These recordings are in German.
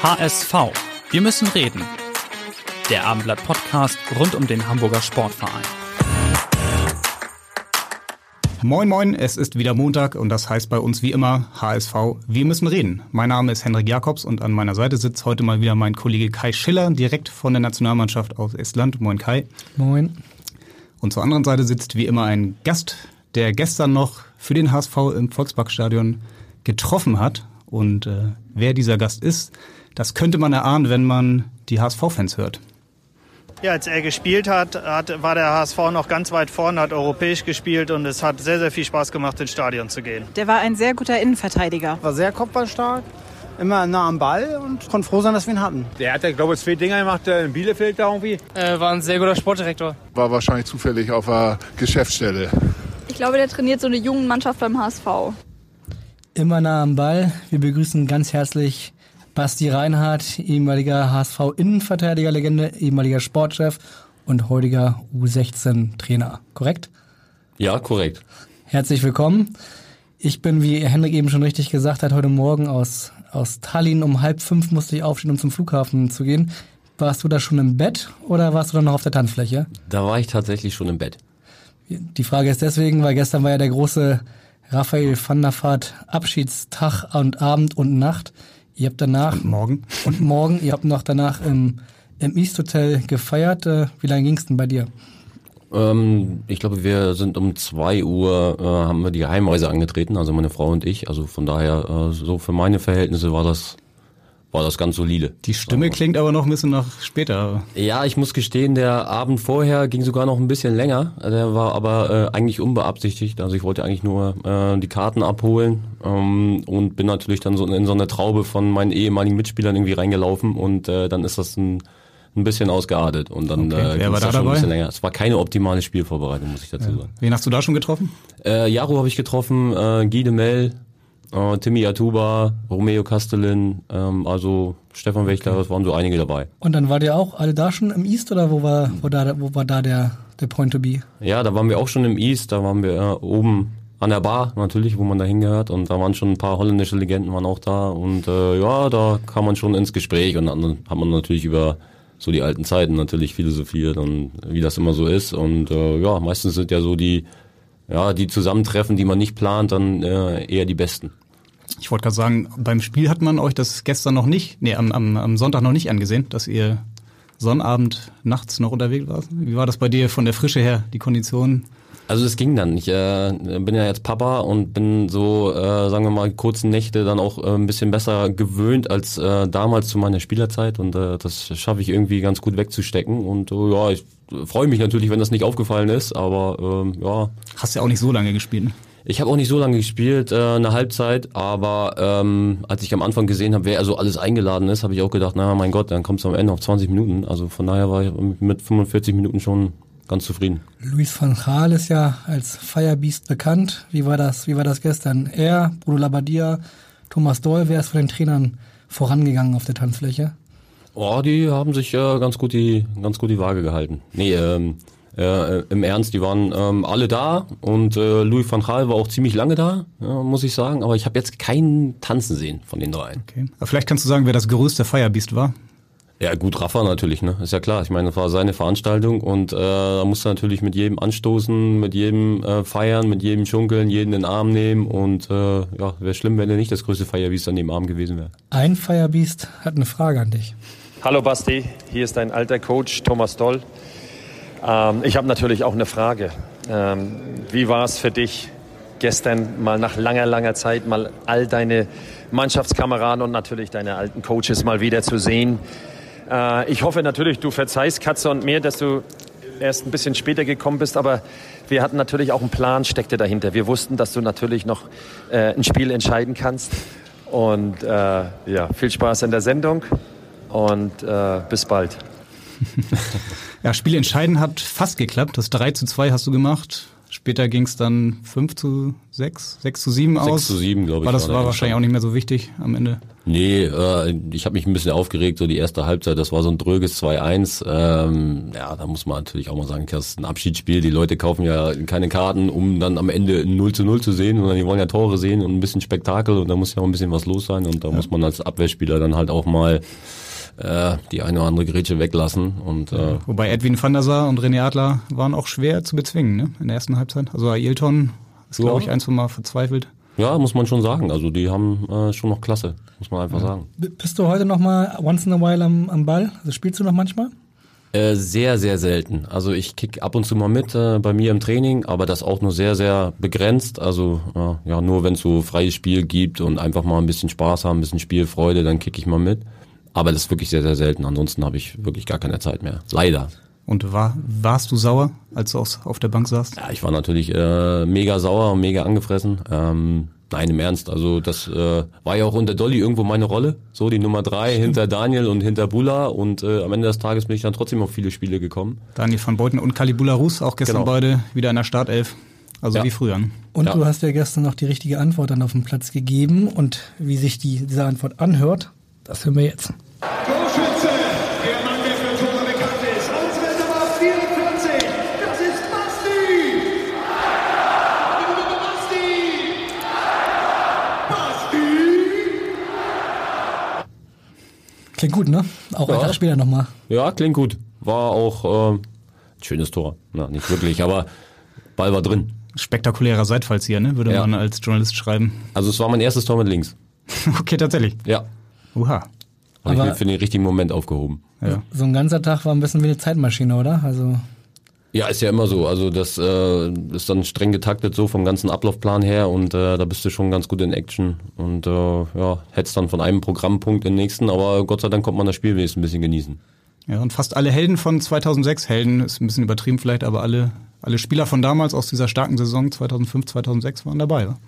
HSV. Wir müssen reden. Der Abendblatt Podcast rund um den Hamburger Sportverein. Moin moin, es ist wieder Montag und das heißt bei uns wie immer HSV, wir müssen reden. Mein Name ist Henrik Jakobs und an meiner Seite sitzt heute mal wieder mein Kollege Kai Schiller, direkt von der Nationalmannschaft aus Estland. Moin Kai. Moin. Und zur anderen Seite sitzt wie immer ein Gast, der gestern noch für den HSV im Volksparkstadion getroffen hat. Und äh, wer dieser Gast ist, das könnte man erahnen, wenn man die HSV-Fans hört. Ja, als er gespielt hat, hat, war der HSV noch ganz weit vorne, hat europäisch gespielt und es hat sehr, sehr viel Spaß gemacht, ins Stadion zu gehen. Der war ein sehr guter Innenverteidiger. War sehr kopfballstark, immer nah am Ball und konnte froh sein, dass wir ihn hatten. Der hat ja, glaube ich, zwei Dinger gemacht äh, in Bielefeld da irgendwie. Äh, war ein sehr guter Sportdirektor. War wahrscheinlich zufällig auf der Geschäftsstelle. Ich glaube, der trainiert so eine junge Mannschaft beim HSV. Immer nah am Ball. Wir begrüßen ganz herzlich Basti Reinhardt, ehemaliger HSV-Innenverteidiger-Legende, ehemaliger Sportchef und heutiger U16-Trainer. Korrekt? Ja, korrekt. Herzlich willkommen. Ich bin, wie Henrik eben schon richtig gesagt hat, heute Morgen aus, aus Tallinn um halb fünf musste ich aufstehen, um zum Flughafen zu gehen. Warst du da schon im Bett oder warst du dann noch auf der Tanzfläche? Da war ich tatsächlich schon im Bett. Die Frage ist deswegen, weil gestern war ja der große Raphael van der Vaart Abschiedstag und Abend und Nacht. Ihr habt danach. Und morgen. Und morgen, ihr habt noch danach im, im East Hotel gefeiert. Äh, wie lange ging's denn bei dir? Ähm, ich glaube, wir sind um zwei Uhr, äh, haben wir die Heimreise angetreten, also meine Frau und ich. Also von daher, äh, so für meine Verhältnisse war das war das ganz solide. Die Stimme klingt aber noch ein bisschen nach später. Ja, ich muss gestehen, der Abend vorher ging sogar noch ein bisschen länger. Der war aber äh, eigentlich unbeabsichtigt. Also ich wollte eigentlich nur äh, die Karten abholen ähm, und bin natürlich dann so in so eine Traube von meinen ehemaligen Mitspielern irgendwie reingelaufen und äh, dann ist das ein, ein bisschen ausgeartet und dann Okay, äh, war ging's da schon ein bisschen länger. Es war keine optimale Spielvorbereitung, muss ich dazu sagen. Wen hast du da schon getroffen? Äh, Jaro habe ich getroffen, äh, Guy de Mel, äh, Timmy Atuba, Romeo Castellin, ähm, also Stefan Wächler, es waren so einige dabei. Und dann wart ihr auch alle da schon im East oder wo war, wo da, wo war da der, der Point to be? Ja, da waren wir auch schon im East, da waren wir äh, oben an der Bar natürlich, wo man da hingehört und da waren schon ein paar holländische Legenden waren auch da und äh, ja, da kam man schon ins Gespräch und dann hat man natürlich über so die alten Zeiten natürlich philosophiert und wie das immer so ist und äh, ja, meistens sind ja so die ja, die Zusammentreffen, die man nicht plant, dann äh, eher die besten. Ich wollte gerade sagen, beim Spiel hat man euch das gestern noch nicht, nee, am, am, am Sonntag noch nicht angesehen, dass ihr Sonnabend nachts noch unterwegs wart. Wie war das bei dir von der Frische her, die Konditionen? Also es ging dann. Ich äh, bin ja jetzt Papa und bin so, äh, sagen wir mal, kurzen Nächte dann auch äh, ein bisschen besser gewöhnt als äh, damals zu meiner Spielerzeit und äh, das schaffe ich irgendwie ganz gut wegzustecken und äh, ja, ich freue mich natürlich, wenn das nicht aufgefallen ist, aber ähm, ja. Hast ja auch nicht so lange gespielt. ne? Ich habe auch nicht so lange gespielt, äh, eine Halbzeit, aber ähm, als ich am Anfang gesehen habe, wer also alles eingeladen ist, habe ich auch gedacht, na mein Gott, dann kommst du am Ende auf 20 Minuten. Also von daher war ich mit 45 Minuten schon ganz zufrieden. Luis van Gaal ist ja als Firebeast bekannt. Wie war das, wie war das gestern? Er, Bruno Labbadia, Thomas Doll, wer ist von den Trainern vorangegangen auf der Tanzfläche? Oh, die haben sich äh, ganz gut die ganz gut die Waage gehalten. Nee, ähm, äh, im Ernst, die waren ähm, alle da und äh, Louis van Gaal war auch ziemlich lange da, ja, muss ich sagen. Aber ich habe jetzt keinen Tanzen sehen von den dreien. Okay. Aber vielleicht kannst du sagen, wer das größte Firebeast war? Ja, gut, Rafa natürlich, ne? Ist ja klar. Ich meine, das war seine Veranstaltung und äh, da musste natürlich mit jedem anstoßen, mit jedem äh, feiern, mit jedem schunkeln, jeden in den Arm nehmen und äh, ja, wäre schlimm, wenn er nicht das größte Firebeast an dem Arm gewesen wäre. Ein Firebeast hat eine Frage an dich. Hallo Basti, hier ist dein alter Coach Thomas Doll. Ähm, ich habe natürlich auch eine Frage. Ähm, wie war es für dich, gestern mal nach langer, langer Zeit mal all deine Mannschaftskameraden und natürlich deine alten Coaches mal wieder zu sehen? Äh, ich hoffe natürlich, du verzeihst Katze und mir, dass du erst ein bisschen später gekommen bist, aber wir hatten natürlich auch einen Plan, steckte dahinter. Wir wussten, dass du natürlich noch äh, ein Spiel entscheiden kannst. Und äh, ja, viel Spaß in der Sendung und äh, bis bald. ja, Spiel entscheiden hat fast geklappt. Das 3 zu 2 hast du gemacht. Später ging es dann 5 zu 6, 6 zu 7 aus. 6 zu 7, glaube ich. War das war wahrscheinlich auch nicht mehr so wichtig am Ende. Nee, äh, ich habe mich ein bisschen aufgeregt, so die erste Halbzeit, das war so ein dröges 2-1. Ähm, ja, da muss man natürlich auch mal sagen, das ist ein Abschiedsspiel. Die Leute kaufen ja keine Karten, um dann am Ende 0 zu 0 zu sehen, sondern die wollen ja Tore sehen und ein bisschen Spektakel und da muss ja auch ein bisschen was los sein und da ja. muss man als Abwehrspieler dann halt auch mal äh, die eine oder andere Grätsche weglassen. Und, äh, Wobei Edwin van der Sar und René Adler waren auch schwer zu bezwingen ne? in der ersten Halbzeit. Also Ailton ist, glaube ich, ein, zwei Mal verzweifelt. Ja, muss man schon sagen. Also die haben äh, schon noch Klasse, muss man einfach ja. sagen. Bist du heute noch mal once in a while am, am Ball? Also spielst du noch manchmal? Äh, sehr, sehr selten. Also ich kick ab und zu mal mit äh, bei mir im Training, aber das auch nur sehr, sehr begrenzt. Also äh, ja, nur wenn es so freies Spiel gibt und einfach mal ein bisschen Spaß haben, ein bisschen Spielfreude, dann kick ich mal mit. Aber das ist wirklich sehr, sehr selten. Ansonsten habe ich wirklich gar keine Zeit mehr. Leider. Und war, warst du sauer, als du auf der Bank saßt? Ja, ich war natürlich äh, mega sauer und mega angefressen. Ähm, nein, im Ernst. Also das äh, war ja auch unter Dolly irgendwo meine Rolle. So die Nummer drei hinter Daniel und hinter Bula. Und äh, am Ende des Tages bin ich dann trotzdem auf viele Spiele gekommen. Daniel van Beuten und Kalibula Rus, auch gestern genau. beide wieder in der Startelf. Also ja. wie früher. Und ja. du hast ja gestern noch die richtige Antwort dann auf dem Platz gegeben. Und wie sich die, diese Antwort anhört, das hören wir jetzt. Torschütze, der Mann, der für Tore bekannt ist. Auswärts Nummer 44, das ist Basti. Basti. Basti. Klingt gut, ne? Auch ja. ein später nochmal. Ja, klingt gut. War auch äh, schönes Tor. Na, nicht wirklich, aber Ball war drin. Spektakulärer Seitfallzieher, ne? Würde ja. man als Journalist schreiben. Also es war mein erstes Tor mit links. okay, tatsächlich. Ja. Uha. Habe ich für den richtigen Moment aufgehoben. Ja. So ein ganzer Tag war ein bisschen wie eine Zeitmaschine, oder? Also ja, ist ja immer so. Also das äh, ist dann streng getaktet so vom ganzen Ablaufplan her und äh, da bist du schon ganz gut in Action und äh, ja, hättest dann von einem Programmpunkt in den nächsten, aber Gott sei Dank kommt man das Spiel wenigstens ein bisschen genießen. Ja, und fast alle Helden von 2006, Helden ist ein bisschen übertrieben vielleicht, aber alle, alle Spieler von damals aus dieser starken Saison 2005, 2006 waren dabei. Oder?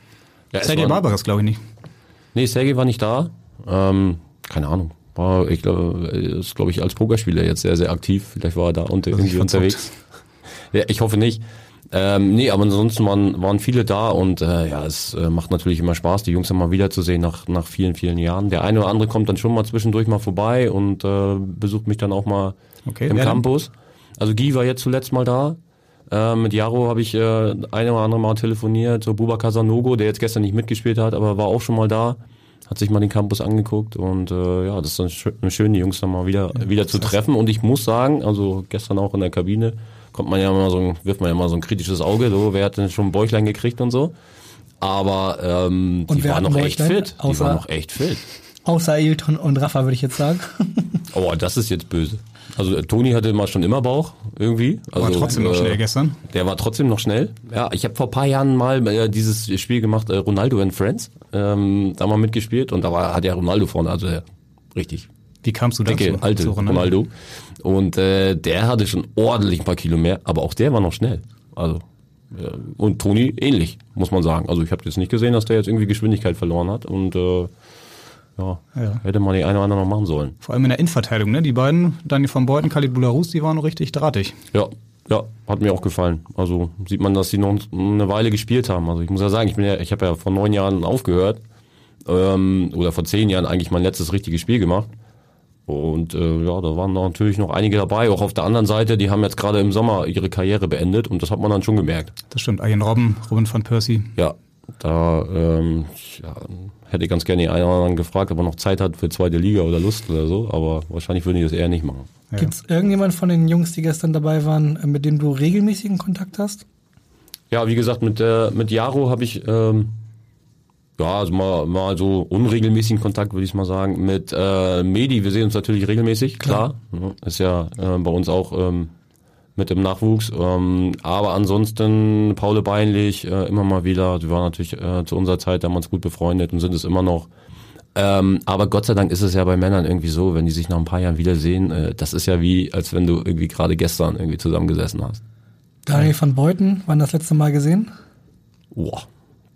Ja, Sergei Barbares glaube ich nicht. Nee, Sergei war nicht da. Ähm, keine Ahnung war, ich glaube, ist, glaube ich, als Pokerspieler jetzt sehr, sehr aktiv. Vielleicht war er da unter, irgendwie unterwegs. Ja, ich hoffe nicht. Ähm, nee, aber ansonsten waren, waren viele da und äh, ja, es äh, macht natürlich immer Spaß, die Jungs dann mal wiederzusehen nach, nach vielen, vielen Jahren. Der eine oder andere kommt dann schon mal zwischendurch mal vorbei und äh, besucht mich dann auch mal okay, im Campus. Also Guy war jetzt zuletzt mal da. Äh, mit Jaro habe ich äh, eine oder andere Mal telefoniert, so Buba Casanogo, der jetzt gestern nicht mitgespielt hat, aber war auch schon mal da hat sich mal den Campus angeguckt und äh, ja, das ist dann schön, die Jungs dann mal wieder, ja, wieder zu treffen. Und ich muss sagen, also gestern auch in der Kabine, kommt man ja mal so, wirft man ja mal so ein kritisches Auge, so, wer hat denn schon ein Bäuchlein gekriegt und so. Aber ähm, die waren noch echt fit. Die waren noch echt fit. Außer Ailton und Rafa, würde ich jetzt sagen. oh, das ist jetzt böse. Also äh, Toni hatte mal schon immer Bauch irgendwie. Also, war trotzdem äh, noch schnell gestern. Der war trotzdem noch schnell. Ja, ich habe vor paar Jahren mal äh, dieses Spiel gemacht, äh, Ronaldo and Friends. Ähm, da mal mitgespielt und da war, hat ja Ronaldo vorne, also der, richtig. Wie kamst du dazu? Dicke, alte Ronaldo. Ronaldo. Und äh, der hatte schon ordentlich ein paar Kilo mehr, aber auch der war noch schnell. Also äh, und Toni ähnlich, muss man sagen. Also ich habe jetzt nicht gesehen, dass der jetzt irgendwie Geschwindigkeit verloren hat und äh, ja, ja, hätte man die eine oder andere noch machen sollen. Vor allem in der Innenverteidigung, ne? Die beiden, Daniel van Beuten, Khalid Boularus, die waren richtig drahtig. Ja, ja, hat mir auch gefallen. Also sieht man, dass sie noch eine Weile gespielt haben. Also ich muss ja sagen, ich bin ja, ich habe ja vor neun Jahren aufgehört ähm, oder vor zehn Jahren eigentlich mein letztes richtiges Spiel gemacht. Und äh, ja, da waren natürlich noch einige dabei. Auch auf der anderen Seite, die haben jetzt gerade im Sommer ihre Karriere beendet und das hat man dann schon gemerkt. Das stimmt. Ian Robben, Robin van Persie. Ja, da ähm, ja, hätte ich ganz gerne den einen oder anderen gefragt, ob er noch Zeit hat für zweite Liga oder Lust oder so, aber wahrscheinlich würden die das eher nicht machen. Ja. Gibt es irgendjemand von den Jungs, die gestern dabei waren, mit dem du regelmäßigen Kontakt hast? Ja, wie gesagt, mit, äh, mit Jaro habe ich ähm, ja, also mal, mal so unregelmäßigen Kontakt, würde ich mal sagen. Mit äh, Medi, wir sehen uns natürlich regelmäßig, klar. klar. Ist ja äh, bei uns auch ähm, mit dem Nachwuchs. Ähm, aber ansonsten Paul Beinlich äh, immer mal wieder. Die waren natürlich äh, zu unserer Zeit damals gut befreundet und sind es immer noch. Ähm, aber Gott sei Dank ist es ja bei Männern irgendwie so, wenn die sich nach ein paar Jahren wiedersehen, äh, das ist ja wie, als wenn du irgendwie gerade gestern irgendwie zusammengesessen hast. Daniel van Beuten, wann das letzte Mal gesehen? Boah,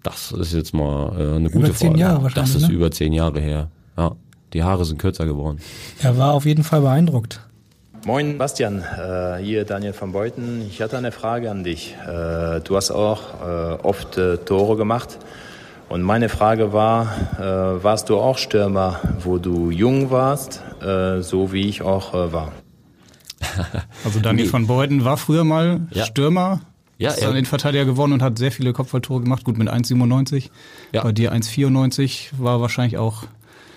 das ist jetzt mal äh, eine Über gute zehn Frage. Jahre wahrscheinlich, Das ist ne? über zehn Jahre her. Ja, die Haare sind kürzer geworden. Er war auf jeden Fall beeindruckt. Moin Bastian, äh, hier Daniel van Beuten. Ich hatte eine Frage an dich. Äh, du hast auch äh, oft äh, Tore gemacht. Und meine Frage war, äh, warst du auch Stürmer, wo du jung warst, äh, so wie ich auch äh, war? Also Daniel Nee. van Beuten war früher mal Ja. Stürmer, Ja, ist dann Innenverteidiger geworden und hat sehr viele Kopfballtore gemacht. Gut mit 1,97. Ja. Bei dir 1,94 war wahrscheinlich auch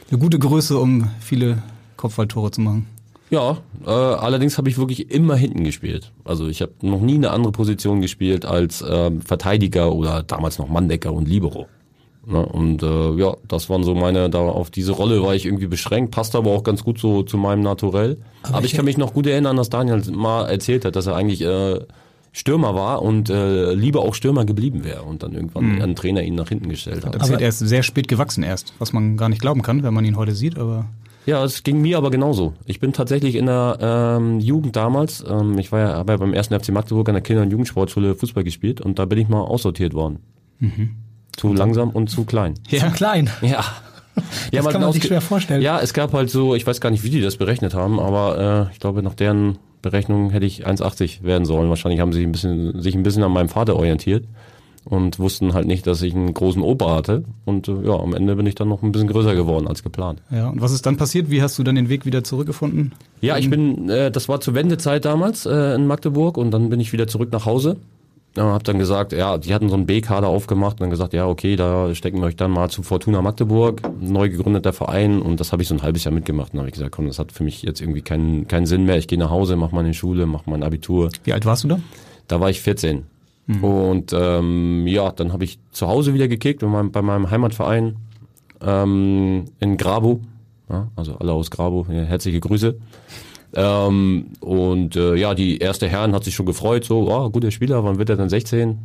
eine gute Größe, um viele Kopfballtore zu machen. Ja, äh, allerdings habe ich wirklich immer hinten gespielt. Also ich habe noch nie eine andere Position gespielt als ähm, Verteidiger oder damals noch Manndecker und Libero. Ne? Und äh, ja, das waren so meine, da auf diese Rolle war ich irgendwie beschränkt, passt aber auch ganz gut so zu meinem Naturell. Aber, ich kann mich noch gut erinnern, dass Daniel mal erzählt hat, dass er eigentlich äh, Stürmer war und äh, lieber auch Stürmer geblieben wäre und dann irgendwann Mhm. ein Trainer ihn nach hinten gestellt hat. Das er ist sehr spät gewachsen erst, was man gar nicht glauben kann, wenn man ihn heute sieht, aber Ja, es ging mir aber genauso. Ich bin tatsächlich in der ähm, Jugend damals, ähm, ich war ja, habe ja beim ersten FC Magdeburg an der Kinder- und Jugendsportschule Fußball gespielt und da bin ich mal aussortiert worden. Mhm. Zu langsam und zu klein. Zu klein. Ja. Das mal kann man sich ausge- schwer vorstellen. Ja, es gab halt so, ich weiß gar nicht, wie die das berechnet haben, aber äh, ich glaube, nach deren Berechnung hätte ich 1,80 werden sollen. Wahrscheinlich haben sie ein bisschen, sich ein bisschen an meinem Vater orientiert und wussten halt nicht, dass ich einen großen Opa hatte. Und äh, ja, am Ende bin ich dann noch ein bisschen größer geworden als geplant. ja. Und was ist dann passiert? Wie hast du dann den Weg wieder zurückgefunden? Ja, ich bin, äh, das war zur Wendezeit damals äh, in Magdeburg und dann bin ich wieder zurück nach Hause. Ja, hab dann gesagt, ja, die hatten so einen B-Kader aufgemacht und dann gesagt, ja, okay, da stecken wir euch dann mal zu Fortuna Magdeburg, neu gegründeter Verein und das habe ich so ein halbes Jahr mitgemacht. Dann habe ich gesagt, komm, das hat für mich jetzt irgendwie keinen, keinen Sinn mehr. Ich gehe nach Hause, mache meine Schule, mache mein Abitur. Wie alt warst du da? Da war ich 14. Und ähm, ja, dann habe ich zu Hause wieder gekickt bei meinem, bei meinem Heimatverein ähm, in Grabo. Ja, also alle aus Grabo, ja, herzliche Grüße. Ähm, und äh, ja, die erste Herren hat sich schon gefreut, so, oh, guter Spieler, wann wird er denn 16?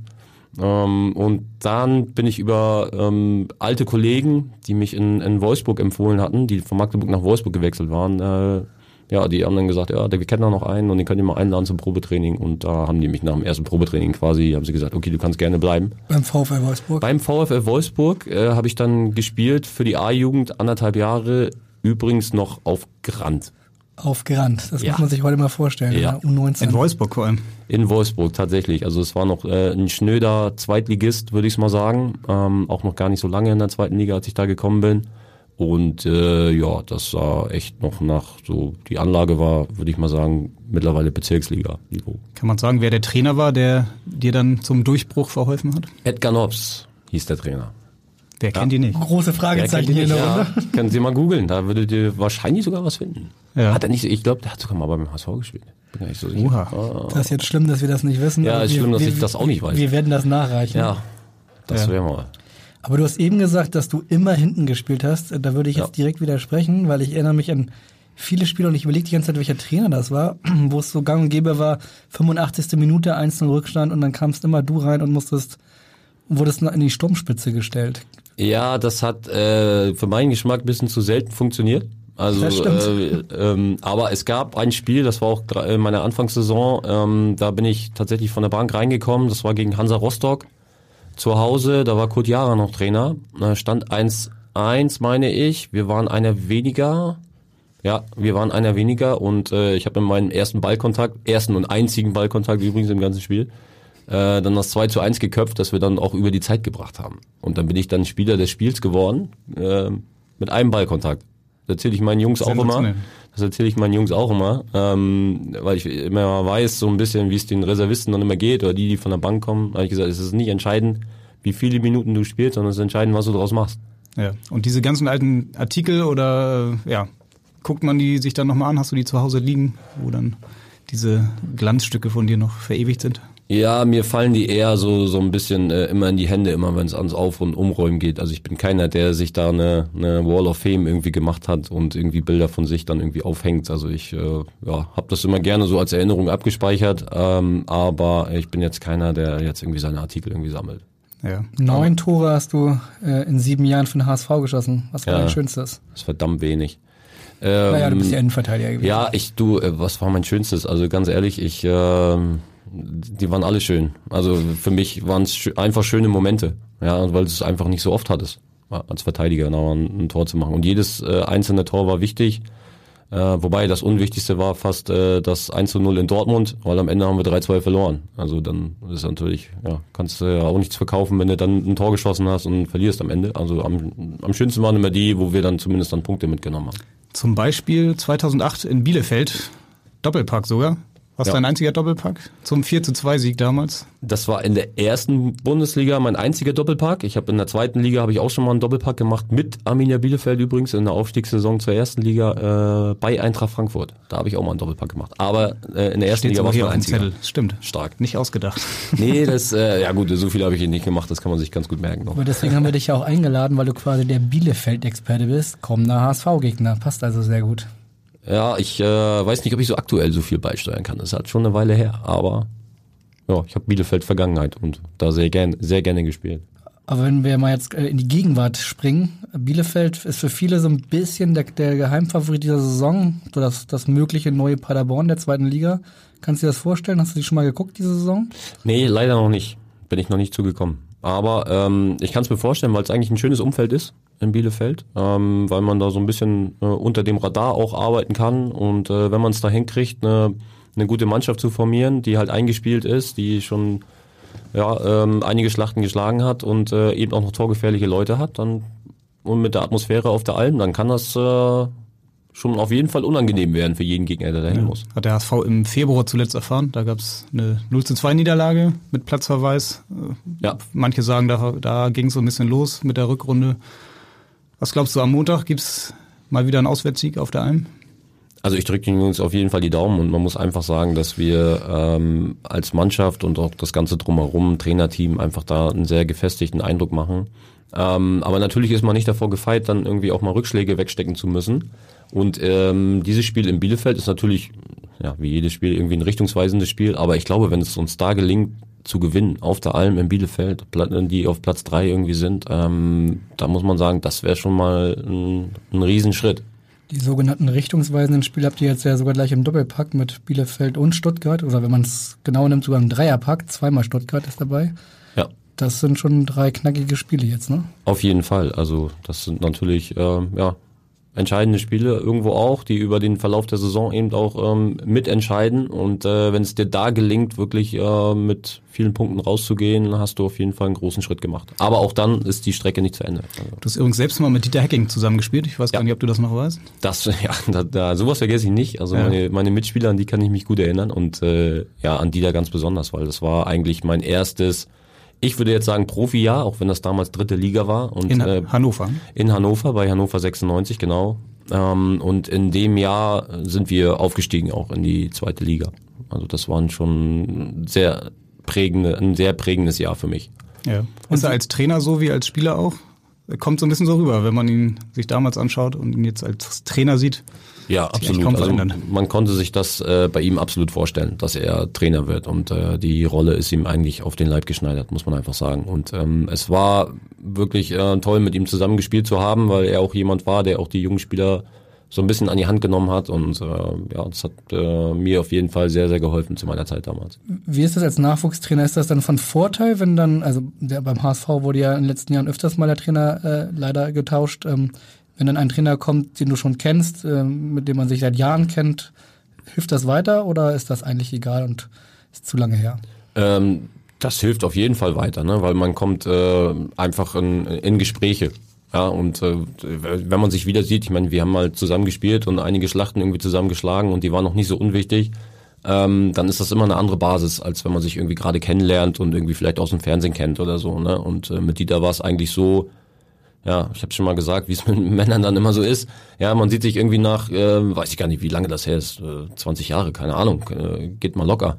Ähm, und dann bin ich über ähm, alte Kollegen, die mich in, in Wolfsburg empfohlen hatten, die von Magdeburg nach Wolfsburg gewechselt waren, äh, ja, die haben dann gesagt, ja, wir kennen da noch einen und den könnt ihr mal einladen zum Probetraining. Und da haben die mich nach dem ersten Probetraining quasi, haben sie gesagt, okay, du kannst gerne bleiben. Beim VfL Wolfsburg. Beim VfL Wolfsburg äh, habe ich dann gespielt für die A-Jugend anderthalb Jahre, übrigens noch auf Grand. Aufgerannt. Das Ja. muss man sich heute mal vorstellen. Ja. Ja. U19. In Wolfsburg vor allem. In Wolfsburg tatsächlich. Also es war noch äh, ein schnöder Zweitligist, würde ich mal sagen. Ähm, auch noch gar nicht so lange in der zweiten Liga, als ich da gekommen bin. Und äh, ja, das sah echt noch nach so, die Anlage war, würde ich mal sagen, mittlerweile Bezirksliga-Niveau. Kann man sagen, wer der Trainer war, der dir dann zum Durchbruch verholfen hat? Edgar Nobs hieß der Trainer. Wer kennt ihn nicht? Große Fragezeichen hier? Runde. Ja, können Sie mal googeln, da würdet ihr wahrscheinlich sogar was finden. Ja. Hat er nicht, ich glaube, der hat sogar mal beim HSV gespielt. Bin gar nicht so sicher. Oha. Ah. Das ist jetzt schlimm, dass wir das nicht wissen. Ja, ist wir, schlimm, dass wir, ich das auch nicht weiß. Wir werden das nachreichen. Ja, das Ja. wäre mal. Aber du hast eben gesagt, dass du immer hinten gespielt hast. Da würde ich jetzt Ja. direkt widersprechen, weil ich erinnere mich an viele Spiele und ich überlege die ganze Zeit, welcher Trainer das war, wo es so gang und gäbe war, 85. Minute, 1 Rückstand und dann kamst immer du rein und musstest, wurdest in die Sturmspitze gestellt. Ja, das hat äh, für meinen Geschmack ein bisschen zu selten funktioniert. Also. Äh, ähm, aber es gab ein Spiel, das war auch in meiner Anfangssaison, ähm, da bin ich tatsächlich von der Bank reingekommen, das war gegen Hansa Rostock zu Hause, da war Kurt Jara noch Trainer, Da stand 1-1, meine ich, wir waren einer weniger, ja, wir waren einer weniger und äh, ich habe in meinem ersten Ballkontakt, ersten und einzigen Ballkontakt übrigens im ganzen Spiel, äh, dann das 2 zu 1 geköpft, das wir dann auch über die Zeit gebracht haben. Und dann bin ich dann Spieler des Spiels geworden, äh, mit einem Ballkontakt. Das erzähle ich meinen Jungs auch immer. Das erzähle ich meinen Jungs auch immer, ähm, weil ich immer weiß so ein bisschen, wie es den Reservisten dann immer geht oder die, die von der Bank kommen. Habe ich gesagt, es ist nicht entscheidend, wie viele Minuten du spielst, sondern es ist entscheidend, was du daraus machst. Ja. Und diese ganzen alten Artikel oder ja, guckt man die sich dann nochmal an? Hast du die zu Hause liegen, wo dann diese Glanzstücke von dir noch verewigt sind? Ja, mir fallen die eher so so ein bisschen äh, immer in die Hände, immer wenn es ans Auf- und Umräumen geht. Also ich bin keiner, der sich da eine, eine Wall of Fame irgendwie gemacht hat und irgendwie Bilder von sich dann irgendwie aufhängt. Also ich äh, ja, habe das immer gerne so als Erinnerung abgespeichert, ähm, aber ich bin jetzt keiner, der jetzt irgendwie seine Artikel irgendwie sammelt. Ja. Neun Tore hast du äh, in sieben Jahren für den HSV geschossen. Was war Ja. dein schönstes? Das ist verdammt wenig. Ähm, naja, du bist ja Innenverteidiger gewesen. Ja, ich, du, äh, was war mein Schönstes? Also ganz ehrlich, ich, ähm, die waren alle schön. Also für mich waren es einfach schöne Momente. Ja, weil es einfach nicht so oft hattest, als Verteidiger da ein, ein Tor zu machen. Und jedes äh, einzelne Tor war wichtig. Äh, wobei das Unwichtigste war fast äh, das 1 zu 0 in Dortmund, weil am Ende haben wir 3-2 verloren. Also dann ist natürlich, ja, kannst du ja auch nichts verkaufen, wenn du dann ein Tor geschossen hast und verlierst am Ende. Also am, am schönsten waren immer die, wo wir dann zumindest dann Punkte mitgenommen haben. Zum Beispiel 2008 in Bielefeld, Doppelpack sogar. Was Ja. dein einziger Doppelpack? Zum 4 zu 2 Sieg damals. Das war in der ersten Bundesliga mein einziger Doppelpack. Ich habe in der zweiten Liga habe ich auch schon mal einen Doppelpack gemacht mit Arminia Bielefeld übrigens in der Aufstiegssaison zur ersten Liga äh, bei Eintracht Frankfurt. Da habe ich auch mal einen Doppelpack gemacht. Aber äh, in der ersten Steht Liga war es mein einziger. Zettel. Stimmt. Stark. Nicht ausgedacht. Nee, das äh, ja gut, so viel habe ich hier nicht gemacht. Das kann man sich ganz gut merken. Noch. Aber deswegen haben wir dich ja auch eingeladen, weil du quasi der Bielefeld-Experte bist. Kommender HSV-Gegner. Passt also sehr gut. Ja, ich äh, weiß nicht, ob ich so aktuell so viel beisteuern kann. Das ist halt schon eine Weile her. Aber ja, ich habe Bielefeld Vergangenheit und da sehr gern, sehr gerne gespielt. Aber wenn wir mal jetzt äh, in die Gegenwart springen, Bielefeld ist für viele so ein bisschen der, der Geheimfavorit dieser Saison, so das, das mögliche neue Paderborn der zweiten Liga. Kannst du dir das vorstellen? Hast du die schon mal geguckt diese Saison? Nee, leider noch nicht. Bin ich noch nicht zugekommen. Aber ähm, ich kann es mir vorstellen, weil es eigentlich ein schönes Umfeld ist in Bielefeld, ähm, weil man da so ein bisschen äh, unter dem Radar auch arbeiten kann. Und äh, wenn man es da hinkriegt, eine, eine gute Mannschaft zu formieren, die halt eingespielt ist, die schon ja, ähm, einige Schlachten geschlagen hat und äh, eben auch noch torgefährliche Leute hat, dann und mit der Atmosphäre auf der Alm, dann kann das äh, schon auf jeden Fall unangenehm werden für jeden Gegner, der dahin Ja. muss. Hat der HSV im Februar zuletzt erfahren. Da gab es eine 0 zu 2 Niederlage mit Platzverweis. Ja. Manche sagen, da, da ging es so ein bisschen los mit der Rückrunde. Was glaubst du, am Montag gibt's mal wieder einen Auswärtssieg auf der Alm? Also ich drücke den Jungs auf jeden Fall die Daumen und man muss einfach sagen, dass wir ähm, als Mannschaft und auch das ganze drumherum, Trainerteam, einfach da einen sehr gefestigten Eindruck machen. Ähm, aber natürlich ist man nicht davor gefeit, dann irgendwie auch mal Rückschläge wegstecken zu müssen. Und ähm, dieses Spiel in Bielefeld ist natürlich, ja, wie jedes Spiel irgendwie ein richtungsweisendes Spiel. Aber ich glaube, wenn es uns da gelingt, zu gewinnen auf der Alm in Bielefeld, die auf Platz drei irgendwie sind, ähm, da muss man sagen, das wäre schon mal ein, ein Riesenschritt. Die sogenannten richtungsweisenden Spiele habt ihr jetzt ja sogar gleich im Doppelpack mit Bielefeld und Stuttgart. Oder wenn man es genau nimmt, sogar im Dreierpack. Zweimal Stuttgart ist dabei. Ja. Das sind schon drei knackige Spiele jetzt, ne? Auf jeden Fall. Also das sind natürlich ähm, ja, entscheidende Spiele irgendwo auch, die über den Verlauf der Saison eben auch ähm, mitentscheiden. Und äh, wenn es dir da gelingt, wirklich äh, mit vielen Punkten rauszugehen, hast du auf jeden Fall einen großen Schritt gemacht. Aber auch dann ist die Strecke nicht zu Ende. Also Du hast übrigens selbst mal mit Dieter Hecking zusammengespielt. Ich weiß gar nicht, ob du das noch weißt. das, ja, da, da, sowas vergesse ich nicht. Also Ja. meine, meine Mitspieler, an die kann ich mich gut erinnern und äh, ja, an die da ganz besonders, weil das war eigentlich mein erstes, ich würde jetzt sagen Profi-Jahr, auch wenn das damals dritte Liga war. Und, In äh, Hannover. in Hannover, bei Hannover 96, genau. Ähm, und in dem Jahr sind wir aufgestiegen auch in die zweite Liga. Also das waren schon sehr prägende, ein sehr prägendes Jahr für mich. Ja. Ist er als Trainer so wie als Spieler auch? Kommt so ein bisschen so rüber, wenn man ihn sich damals anschaut und ihn jetzt als Trainer sieht. Ja, absolut. Also, man konnte sich das äh, bei ihm absolut vorstellen, dass er Trainer wird und äh, die Rolle ist ihm eigentlich auf den Leib geschneidert, muss man einfach sagen. Und ähm, es war wirklich äh, toll, mit ihm zusammen gespielt zu haben, weil er auch jemand war, der auch die jungen Spieler so ein bisschen an die Hand genommen hat und äh, ja, das hat äh, mir auf jeden Fall sehr, sehr geholfen zu meiner Zeit damals. Wie ist das als Nachwuchstrainer? Ist das dann von Vorteil, wenn dann, also der, beim HSV wurde ja in den letzten Jahren öfters mal der Trainer äh, leider getauscht, ähm, wenn dann ein Trainer kommt, den du schon kennst, ähm, mit dem man sich seit Jahren kennt, hilft das weiter oder ist das eigentlich egal und ist zu lange her? Ähm, das hilft auf jeden Fall weiter, ne? weil man kommt äh, einfach in, in Gespräche. Ja, und äh, wenn man sich wieder sieht, ich meine, wir haben mal zusammen gespielt und einige Schlachten irgendwie zusammengeschlagen und die waren noch nicht so unwichtig, ähm, dann ist das immer eine andere Basis, als wenn man sich irgendwie gerade kennenlernt und irgendwie vielleicht aus dem Fernsehen kennt oder so. Ne? Und äh, mit Dieter war es eigentlich so, ja, ich habe schon mal gesagt, wie es mit Männern dann immer so ist. Ja, man sieht sich irgendwie nach, äh, weiß ich gar nicht, wie lange das her ist, äh, 20 Jahre, keine Ahnung, äh, geht mal locker.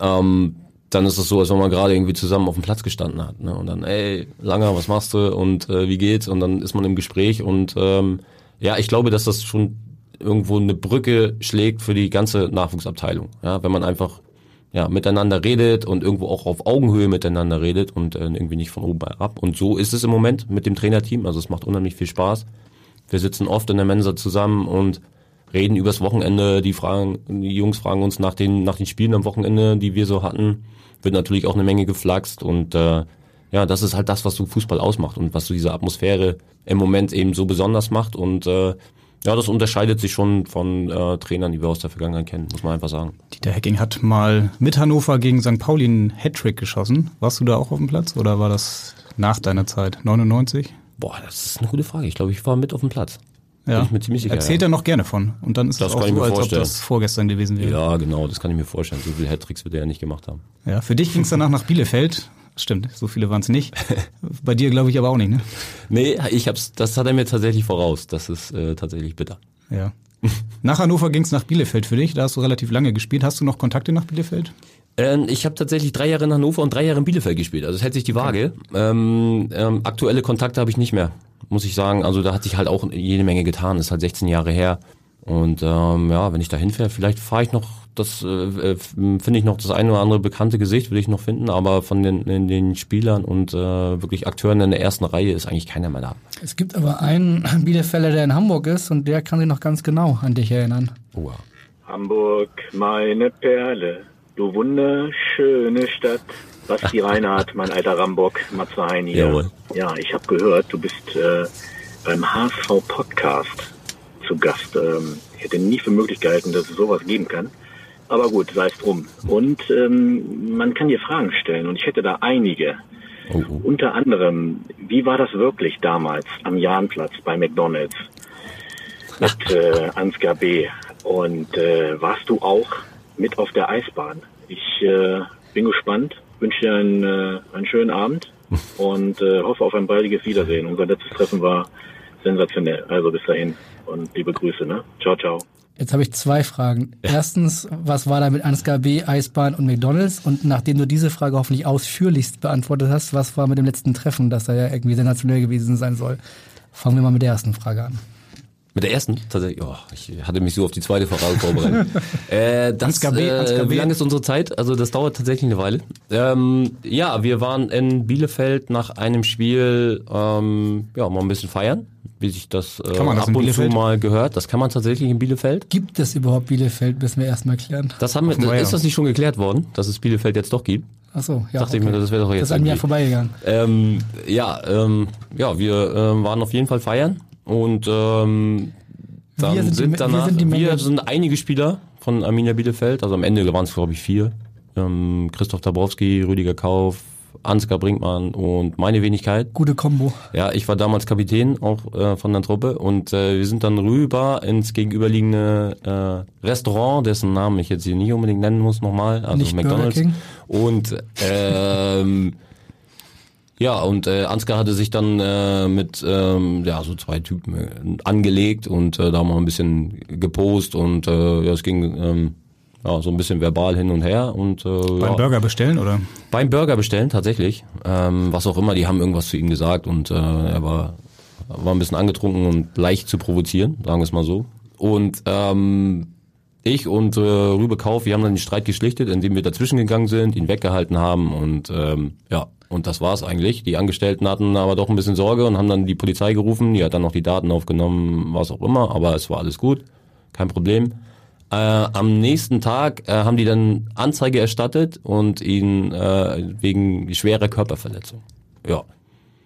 Ähm, dann ist es so, als wenn man gerade irgendwie zusammen auf dem Platz gestanden hat. Ne? Und dann, ey, Langer, was machst du und äh, wie geht's? Und dann ist man im Gespräch und ähm, ja, ich glaube, dass das schon irgendwo eine Brücke schlägt für die ganze Nachwuchsabteilung. Ja, wenn man einfach ja, miteinander redet und irgendwo auch auf Augenhöhe miteinander redet und äh, irgendwie nicht von oben herab. Und so ist es im Moment mit dem Trainerteam. Also es macht unheimlich viel Spaß. Wir sitzen oft in der Mensa zusammen und reden übers Wochenende. Die fragen, die Jungs fragen uns nach den, nach den Spielen am Wochenende, die wir so hatten. Wird natürlich auch eine Menge geflaxt und äh, ja, das ist halt das, was so Fußball ausmacht und was so diese Atmosphäre im Moment eben so besonders macht und äh, ja, das unterscheidet sich schon von äh, Trainern, die wir aus der Vergangenheit kennen, muss man einfach sagen. Dieter Hecking hat mal mit Hannover gegen St. Pauli einen Hattrick geschossen. Warst du da auch auf dem Platz oder war das nach deiner Zeit? 99? Boah, das ist eine gute Frage. Ich glaube, ich war mit auf dem Platz. Ja. Sicher. Erzählt ja. er noch gerne von. Und dann ist Das es auch so, als ob vorstellen. das vorgestern gewesen wäre. Ja, genau, das kann ich mir vorstellen. So viele Hattricks wird er ja nicht gemacht haben. Ja, für dich ging es danach nach Bielefeld. Stimmt, so viele waren es nicht. Bei dir glaube ich aber auch nicht, ne? Nee, ich hab's, das hat er mir tatsächlich voraus. Das ist äh, tatsächlich bitter. Ja. Nach Hannover ging es nach Bielefeld für dich. Da hast du relativ lange gespielt. Hast du noch Kontakte nach Bielefeld? Ähm, ich habe tatsächlich drei Jahre in Hannover und drei Jahre in Bielefeld gespielt. Also es hält sich die Waage. Ähm, ähm, aktuelle Kontakte habe ich nicht mehr, muss ich sagen. Also da hat sich halt auch jede Menge getan. Das ist halt 16 Jahre her. Und ähm, ja, wenn ich da hinfahre, vielleicht fahre ich noch, das äh, äh, finde ich noch das eine oder andere bekannte Gesicht, will ich noch finden, aber von den, den, den Spielern und äh, wirklich Akteuren in der ersten Reihe ist eigentlich keiner mehr da. Es gibt aber einen Bielefelder, der in Hamburg ist und der kann sich noch ganz genau an dich erinnern. Oh, Hamburg, meine Perle, du wunderschöne Stadt. Basti Reinhardt, mein alter Rambock, Matze Hein hier. Jawohl. Ja, ich habe gehört, du bist äh, beim HSV Podcast zu Gast. Ähm, ich hätte nie für möglich gehalten, dass es sowas geben kann. Aber gut, sei es drum. Und ähm, man kann dir Fragen stellen und ich hätte da einige. Unter anderem, wie war das wirklich damals am Jahnplatz bei McDonalds mit äh, Ansgar B. Und äh, warst du auch mit auf der Eisbahn? Ich äh, bin gespannt, wünsche dir einen, äh, einen schönen Abend und äh, hoffe auf ein baldiges Wiedersehen. Unser letztes Treffen war sensationell. Also bis dahin und liebe Grüße. Ne? Ciao, ciao. Jetzt habe ich zwei Fragen. Erstens, was war da mit Ansgar B, Eisbahn und McDonalds? Und nachdem du diese Frage hoffentlich ausführlichst beantwortet hast, was war mit dem letzten Treffen, das da ja irgendwie sensationell gewesen sein soll? Fangen wir mal mit der ersten Frage an. Mit der ersten? Tatsächlich, oh, ich hatte mich so auf die zweite Frage vorbereitet. äh, das, äh, wie lange ist unsere Zeit? Also das dauert tatsächlich eine Weile. Ähm, ja, wir waren in Bielefeld nach einem Spiel ähm, ja mal ein bisschen feiern, wie sich das, äh, das ab und zu mal gehört. Das kann man tatsächlich in Bielefeld. Gibt es überhaupt Bielefeld, müssen wir erstmal klären. Das haben wir, ist das nicht schon geklärt worden, dass es Bielefeld jetzt doch gibt? Ach so, ja. Dachte ich mir, das wäre doch jetzt Das ist an mir vorbeigegangen. Ähm, ja, ähm, ja, wir ähm, waren auf jeden Fall feiern und ähm, dann Wir sind sind, die- wir danach, sind die Menge- wir sind einige Spieler von Arminia Bielefeld, also am Ende waren es glaube ich vier. Ähm, Christoph Dabrowski, Rüdiger Kauf, Ansgar Brinkmann und meine Wenigkeit. Gute Kombo. Ja, ich war damals Kapitän auch äh, von der Truppe und äh, wir sind dann rüber ins gegenüberliegende äh, Restaurant, dessen Namen ich jetzt hier nicht unbedingt nennen muss nochmal, also Nicht McDonald's. Und ähm, ja, und äh, Ansgar hatte sich dann äh, mit ähm, ja so zwei Typen äh, angelegt und äh, da haben wir ein bisschen gepost und äh, ja, es ging ähm, ja, so ein bisschen verbal hin und her und äh, Beim ja, Burger bestellen oder? beim Burger bestellen tatsächlich, ähm, was auch immer, die haben irgendwas zu ihm gesagt und äh, er war war ein bisschen angetrunken und leicht zu provozieren, sagen wir es mal so. Und ähm, ich und äh, Rübe Kauf, wir haben dann den Streit geschlichtet, indem wir dazwischen gegangen sind, ihn weggehalten haben und ähm, ja, und das war's eigentlich. Die Angestellten hatten aber doch ein bisschen Sorge und haben dann die Polizei gerufen, die hat dann noch die Daten aufgenommen, was auch immer, aber es war alles gut, kein Problem. Äh, am nächsten Tag äh, haben die dann Anzeige erstattet und ihn äh, wegen schwerer Körperverletzung. Ja.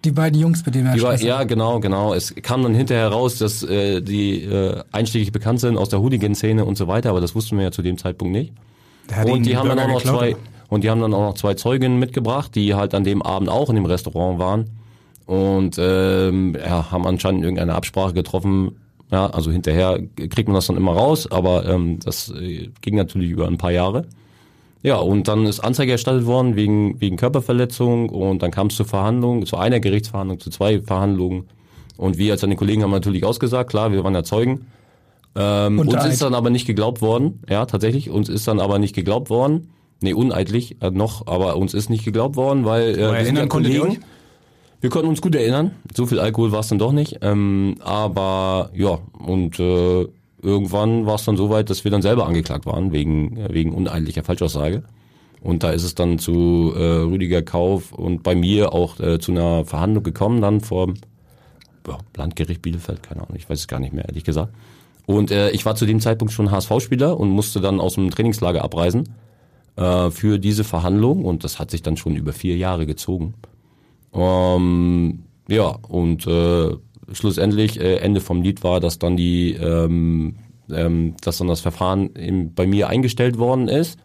Die beiden Jungs, mit denen er Die war, ja, genau, genau. Es kam dann hinterher raus, dass äh, die äh, einschlägig bekannt sind aus der Hooligan-Szene und so weiter, aber das wussten wir ja zu dem Zeitpunkt nicht. Und die haben dann auch noch zwei? Und die haben dann auch noch zwei Zeuginnen mitgebracht, die halt an dem Abend auch in dem Restaurant waren und ähm, ja, haben anscheinend irgendeine Absprache getroffen. Ja, also hinterher kriegt man das dann immer raus, aber ähm, das äh, ging natürlich über ein paar Jahre. Ja, und dann ist Anzeige erstattet worden wegen, wegen Körperverletzung und dann kam es zur Verhandlung, zu einer Gerichtsverhandlung, zu zwei Verhandlungen. Und wir als seine Kollegen haben natürlich ausgesagt, klar, wir waren ja Zeugen. Ähm, uns ist dann aber nicht geglaubt worden, ja, tatsächlich, uns ist dann aber nicht geglaubt worden. Nee, uneidlich äh, noch, aber uns ist nicht geglaubt worden, weil äh, wir erinnern ja konntet ihr Kollegen. euch? Wir konnten uns gut erinnern. So viel Alkohol war es dann doch nicht. Ähm, aber ja, und äh, irgendwann war es dann so weit, dass wir dann selber angeklagt waren wegen, äh, wegen uneidlicher Falschaussage. Und da ist es dann zu äh, Rüdiger Kauf und bei mir auch äh, zu einer Verhandlung gekommen, dann vor ja, Landgericht Bielefeld, keine Ahnung, ich weiß es gar nicht mehr, ehrlich gesagt. Und äh, ich war zu dem Zeitpunkt schon HSV-Spieler und musste dann aus dem Trainingslager abreisen äh, für diese Verhandlung und das hat sich dann schon über vier Jahre gezogen. Ähm, ja, und äh, schlussendlich äh, Ende vom Lied war, dass dann die, ähm, ähm, dass dann das Verfahren im, bei mir eingestellt worden ist.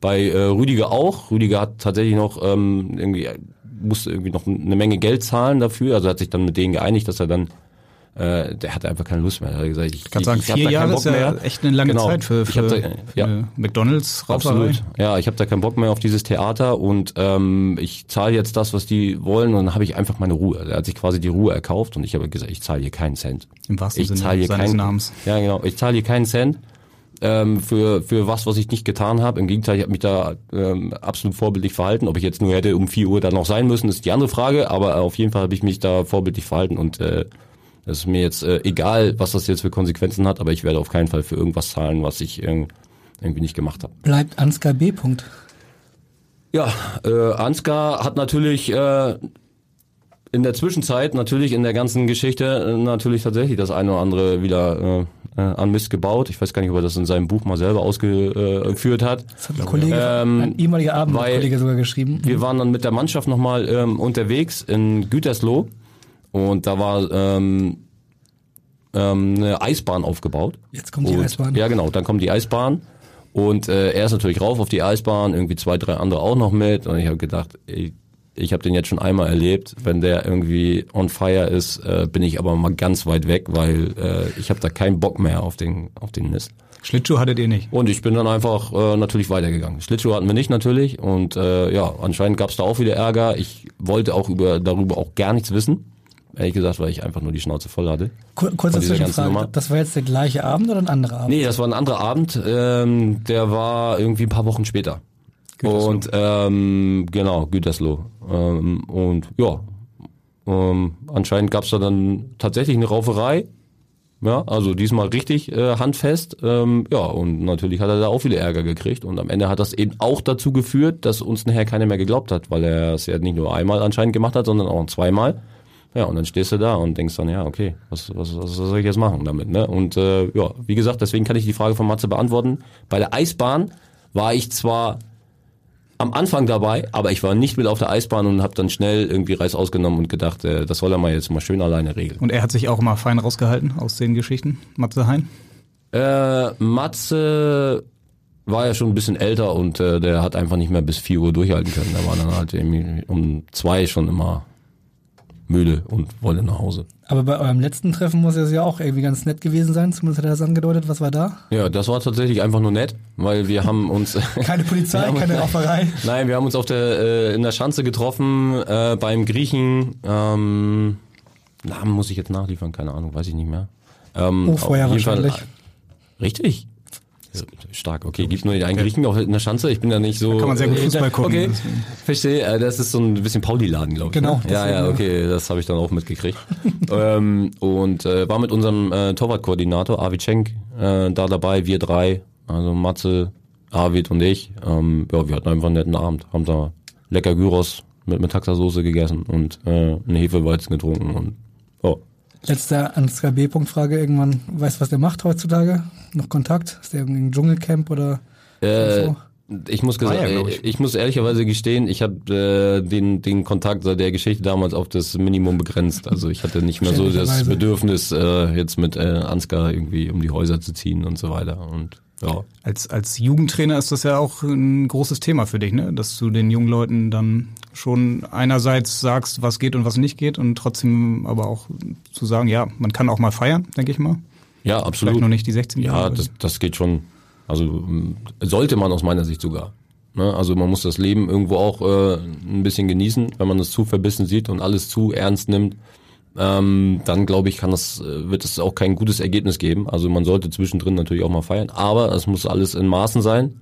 Bei äh, Rüdiger auch. Rüdiger hat tatsächlich noch ähm, irgendwie musste irgendwie noch eine Menge Geld zahlen dafür. Also hat sich dann mit denen geeinigt, dass er dann äh, der hatte einfach keine Lust mehr. Er hat gesagt, ich, kann sagen, ich, vier Jahre ist ja echt eine lange Genau. Zeit für, für, da- für ja. McDonalds Rauferei. Absolut. Ja, ich habe da keinen Bock mehr auf dieses Theater und ähm, ich zahle jetzt das, was die wollen und dann habe ich einfach meine Ruhe. Er hat sich quasi die Ruhe erkauft und ich habe gesagt, ich zahle hier keinen Cent. Im wahrsten ich Sinne zahle hier seines keinen, Namens. Ja, genau. Ich zahle hier keinen Cent ähm, für für was, was ich nicht getan habe. Im Gegenteil, ich habe mich da ähm, absolut vorbildlich verhalten. Ob ich jetzt nur hätte um 4 Uhr da noch sein müssen, ist die andere Frage. Aber auf jeden Fall habe ich mich da vorbildlich verhalten und äh, das ist mir jetzt äh, egal, was das jetzt für Konsequenzen hat, aber ich werde auf keinen Fall für irgendwas zahlen, was ich irg irgendwie nicht gemacht habe. Bleibt Ansgar B. Punkt. Ja, äh, Ansgar hat natürlich äh, in der Zwischenzeit, natürlich in der ganzen Geschichte, äh, natürlich tatsächlich das eine oder andere wieder äh, äh, an Mist gebaut. Ich weiß gar nicht, ob er das in seinem Buch mal selber ausgeführt hat. Das hat ein Kollege, Ähm, ein ehemaliger Abendkollege sogar geschrieben. Wir waren dann mit der Mannschaft nochmal ähm, unterwegs in Gütersloh und da war ähm, ähm, eine Eisbahn aufgebaut. Jetzt kommt die und, Eisbahn. Ja, genau, dann kommt die Eisbahn und äh, er ist natürlich rauf auf die Eisbahn, irgendwie zwei, drei andere auch noch mit und ich habe gedacht, ich, ich habe den jetzt schon einmal erlebt, wenn der irgendwie on fire ist, äh, bin ich aber mal ganz weit weg, weil äh, ich habe da keinen Bock mehr auf den auf den Mist. Schlittschuh hattet ihr nicht. Und ich bin dann einfach äh, natürlich weitergegangen. Schlittschuhe hatten wir nicht natürlich und äh, ja, anscheinend gab es da auch wieder Ärger. Ich wollte auch über darüber auch gar nichts wissen. Ehrlich gesagt, weil ich einfach nur die Schnauze voll hatte. Kur kurze Zwischenfrage. Nummer. Das war jetzt der gleiche Abend oder ein anderer Abend? Nee, das war ein anderer Abend. Ähm, der war irgendwie ein paar Wochen später. Und ähm, genau, Gütersloh. Ähm, und ja, ähm, anscheinend gab's da dann tatsächlich eine Rauferei. Ja, also diesmal richtig äh, handfest. Ähm, ja, und natürlich hat er da auch viele Ärger gekriegt. Und am Ende hat das eben auch dazu geführt, dass uns nachher keiner mehr geglaubt hat, weil er es ja nicht nur einmal anscheinend gemacht hat, sondern auch zweimal. Ja, und dann stehst du da und denkst dann, ja, okay, was, was, was soll ich jetzt machen damit? Ne? Und äh, ja, wie gesagt, deswegen kann ich die Frage von Matze beantworten. Bei der Eisbahn war ich zwar am Anfang dabei, aber ich war nicht mit auf der Eisbahn und habe dann schnell irgendwie Reis ausgenommen und gedacht, äh, das soll er mal jetzt mal schön alleine regeln. Und er hat sich auch mal fein rausgehalten aus den Geschichten, Matze Hein. Äh, Matze war ja schon ein bisschen älter und äh, der hat einfach nicht mehr bis 4 Uhr durchhalten können. Der war dann halt irgendwie um zwei schon immer müde und wollte nach Hause. Aber bei eurem letzten Treffen muss es ja auch irgendwie ganz nett gewesen sein. Zumindest hat er das angedeutet. Was war da? Ja, das war tatsächlich einfach nur nett, weil wir haben uns Keine Polizei, haben- keine Rauferei. Nein, wir haben uns auf der äh, in der Schanze getroffen äh, beim Griechen. Ähm, Namen muss ich jetzt nachliefern, keine Ahnung, weiß ich nicht mehr. Ähm, Oh, vorher jeden Fall- wahrscheinlich. Richtig. Stark, okay. Gibt nur den einen Griechen auch in der Schanze. Ich bin da nicht so. Da kann man sehr gut Fußball gucken. Okay, verstehe. Äh, Das ist so ein bisschen Pauli-Laden, glaube ich. Genau, Ne? Ja, ja, okay. Das habe ich dann auch mitgekriegt. ähm, und äh, war mit unserem äh, Torwartkoordinator Arvid Schenk äh, da dabei. Wir drei, also Matze, Arvid und ich. Ähm, ja, wir hatten einfach einen netten Abend. Haben da lecker Gyros mit Metaxa-Soße gegessen und äh, einen Hefeweizen getrunken und oh. Letzte Ansgar B. Punkt Frage irgendwann. Weißt du, was der macht heutzutage? Noch Kontakt? Ist der irgendwie im Dschungelcamp oder? Äh, so? ich muss gesagt, War ja, ich. ich. ich muss ehrlicherweise gestehen, ich habe äh, den den Kontakt seit der Geschichte damals auf das Minimum begrenzt. Also ich hatte nicht mehr so das. Bedürfnis, äh, jetzt mit äh, Ansgar irgendwie um die Häuser zu ziehen und so weiter. Und ja, Als, als Jugendtrainer ist das ja auch ein großes Thema für dich, ne? dass du den jungen Leuten dann schon einerseits sagst, was geht und was nicht geht und trotzdem aber auch zu sagen, ja, man kann auch mal feiern, denke ich mal. ja, absolut. Vielleicht noch nicht die 16 Ja, Jahre. das, das geht schon. Also ähm, sollte man aus meiner Sicht sogar. Ne? Also man muss das Leben irgendwo auch äh, ein bisschen genießen, wenn man das zu verbissen sieht und alles zu ernst nimmt. Ähm, dann glaube ich, kann das, äh, wird es auch kein gutes Ergebnis geben. Also man sollte zwischendrin natürlich auch mal feiern, aber es muss alles in Maßen sein.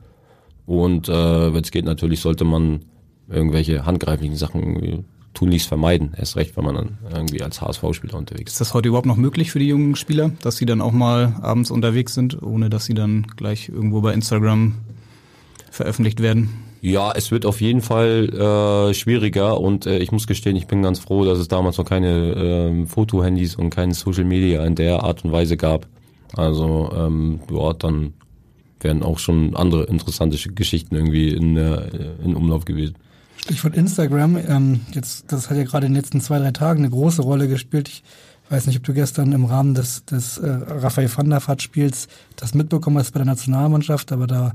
Und äh, wenn es geht, natürlich sollte man irgendwelche handgreiflichen Sachen tunlichst vermeiden. Erst recht, wenn man dann irgendwie als HSV-Spieler unterwegs ist. Ist das heute überhaupt noch möglich für die jungen Spieler, dass sie dann auch mal abends unterwegs sind, ohne dass sie dann gleich irgendwo bei Instagram veröffentlicht werden? Ja, es wird auf jeden Fall äh, schwieriger und äh, ich muss gestehen, ich bin ganz froh, dass es damals noch keine ähm, Fotohandys und keine Social Media in der Art und Weise gab. Also ähm, dort dann wären auch schon andere interessante Geschichten irgendwie in, äh, in Umlauf gewesen. Stichwort Instagram, ähm, jetzt, das hat ja gerade in den letzten zwei, drei Tagen eine große Rolle gespielt. Ich weiß nicht, ob du gestern im Rahmen des, des äh, Raphael van der Vaart Spiels das mitbekommen hast bei der Nationalmannschaft, aber da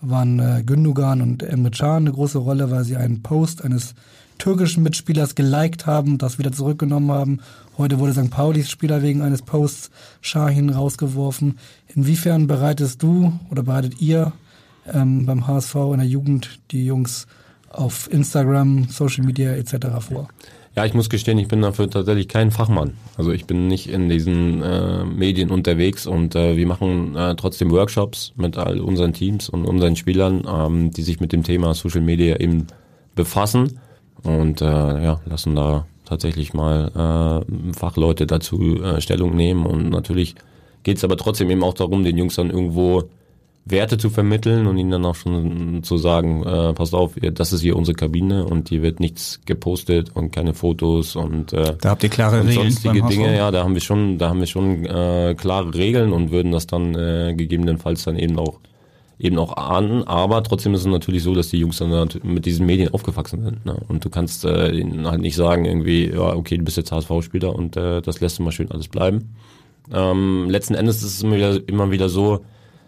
waren äh, Gündogan und Emre Can eine große Rolle, weil sie einen Post eines türkischen Mitspielers geliked haben, das wieder zurückgenommen haben. Heute wurde St. Paulis Spieler wegen eines Posts Shahin rausgeworfen. Inwiefern bereitest du oder bereitet ihr ähm, beim HSV in der Jugend die Jungs auf Instagram, Social Media etc. vor? Ja, ich muss gestehen, ich bin dafür tatsächlich kein Fachmann. Also ich bin nicht in diesen äh, Medien unterwegs und äh, wir machen äh, trotzdem Workshops mit all unseren Teams und unseren Spielern, ähm, die sich mit dem Thema Social Media eben befassen und äh, ja, lassen da tatsächlich mal äh, Fachleute dazu äh, Stellung nehmen und natürlich geht es aber trotzdem eben auch darum, den Jungs dann irgendwo Werte zu vermitteln und ihnen dann auch schon zu sagen, äh, passt auf, das ist hier unsere Kabine und hier wird nichts gepostet und keine Fotos und äh, da habt ihr klare und Regeln sonstige Dinge, ja, da haben wir schon, da haben wir schon äh, klare Regeln und würden das dann äh, gegebenenfalls dann eben auch eben auch ahnen, aber trotzdem ist es natürlich so, dass die Jungs dann mit diesen Medien aufgewachsen sind. Ne? Und du kannst äh, ihnen halt nicht sagen, irgendwie, ja, okay, du bist jetzt HSV-Spieler und äh, das lässt du mal schön alles bleiben. Ähm, letzten Endes ist es immer wieder, immer wieder so,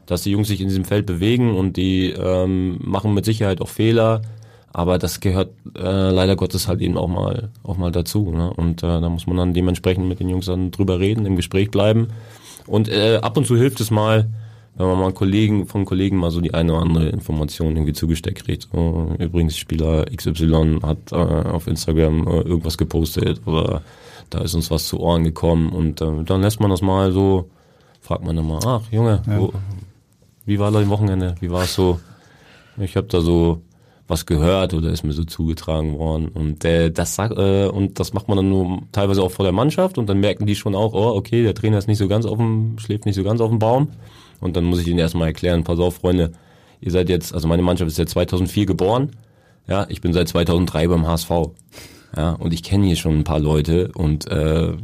dass die Jungs sich in diesem Feld bewegen und die ähm, machen mit Sicherheit auch Fehler, aber das gehört äh, leider Gottes halt eben auch mal auch mal dazu. Ne? Und äh, da muss man dann dementsprechend mit den Jungs dann drüber reden, im Gespräch bleiben. Und äh, ab und zu hilft es mal, wenn man mal Kollegen von Kollegen mal so die eine oder andere Information irgendwie zugesteckt kriegt. Uh, übrigens, Spieler XY hat äh, auf Instagram äh, irgendwas gepostet oder da ist uns was zu Ohren gekommen und äh, dann lässt man das mal so, fragt man dann mal, ach Junge, ja. wo, wie war das Wochenende? Wie war es so? Ich habe da so was gehört oder ist mir so zugetragen worden und äh, das äh, und das macht man dann nur teilweise auch vor der Mannschaft und dann merken die schon auch, oh okay, der Trainer ist nicht so ganz auf dem schläft nicht so ganz auf dem Baum und dann muss ich ihnen erstmal erklären, pass auf Freunde, ihr seid jetzt, also meine Mannschaft ist ja 2004 geboren, ja, ich bin seit 2003 beim HSV. Ja, und ich kenne hier schon ein paar Leute und äh,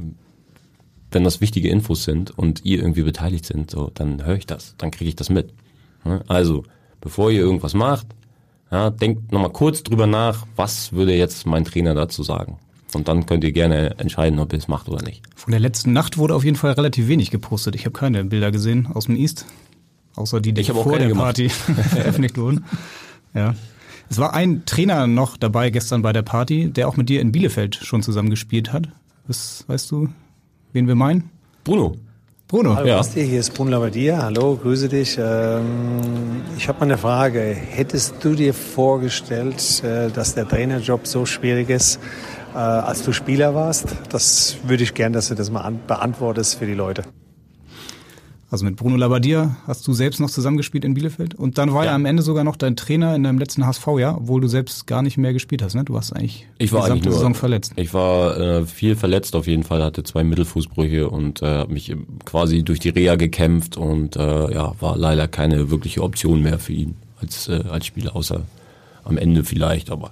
wenn das wichtige Infos sind und ihr irgendwie beteiligt sind, so, dann höre ich das, dann kriege ich das mit. Also, bevor ihr irgendwas macht, ja, denkt nochmal kurz drüber nach, was würde jetzt mein Trainer dazu sagen. Und dann könnt ihr gerne entscheiden, ob ihr es macht oder nicht. Von der letzten Nacht wurde auf jeden Fall relativ wenig gepostet. Ich habe keine Bilder gesehen aus dem East, außer die, die ich vor der Party veröffentlicht wurden. Ja. Es war ein Trainer noch dabei gestern bei der Party, der auch mit dir in Bielefeld schon zusammen gespielt hat. Was weißt du, wen wir meinen? Bruno. Bruno, Hallo ja. Basti, hier ist Bruno Labbadia. Hallo, grüße dich. Ähm, ich habe mal eine Frage. Hättest du dir vorgestellt, äh, dass der Trainerjob so schwierig ist, äh, als du Spieler warst? Das würde ich gern, dass du das mal beantwortest für die Leute. Also mit Bruno Labbadia hast du selbst noch zusammengespielt in Bielefeld und dann war ja. er am Ende sogar noch dein Trainer in deinem letzten HSV-Jahr, obwohl du selbst gar nicht mehr gespielt hast. Ne? Du warst eigentlich ich war die gesamte nur, Saison verletzt. Ich war äh, viel verletzt auf jeden Fall, hatte zwei Mittelfußbrüche und äh, habe mich quasi durch die Reha gekämpft und äh, ja war leider keine wirkliche Option mehr für ihn als äh, als Spieler, außer am Ende vielleicht, aber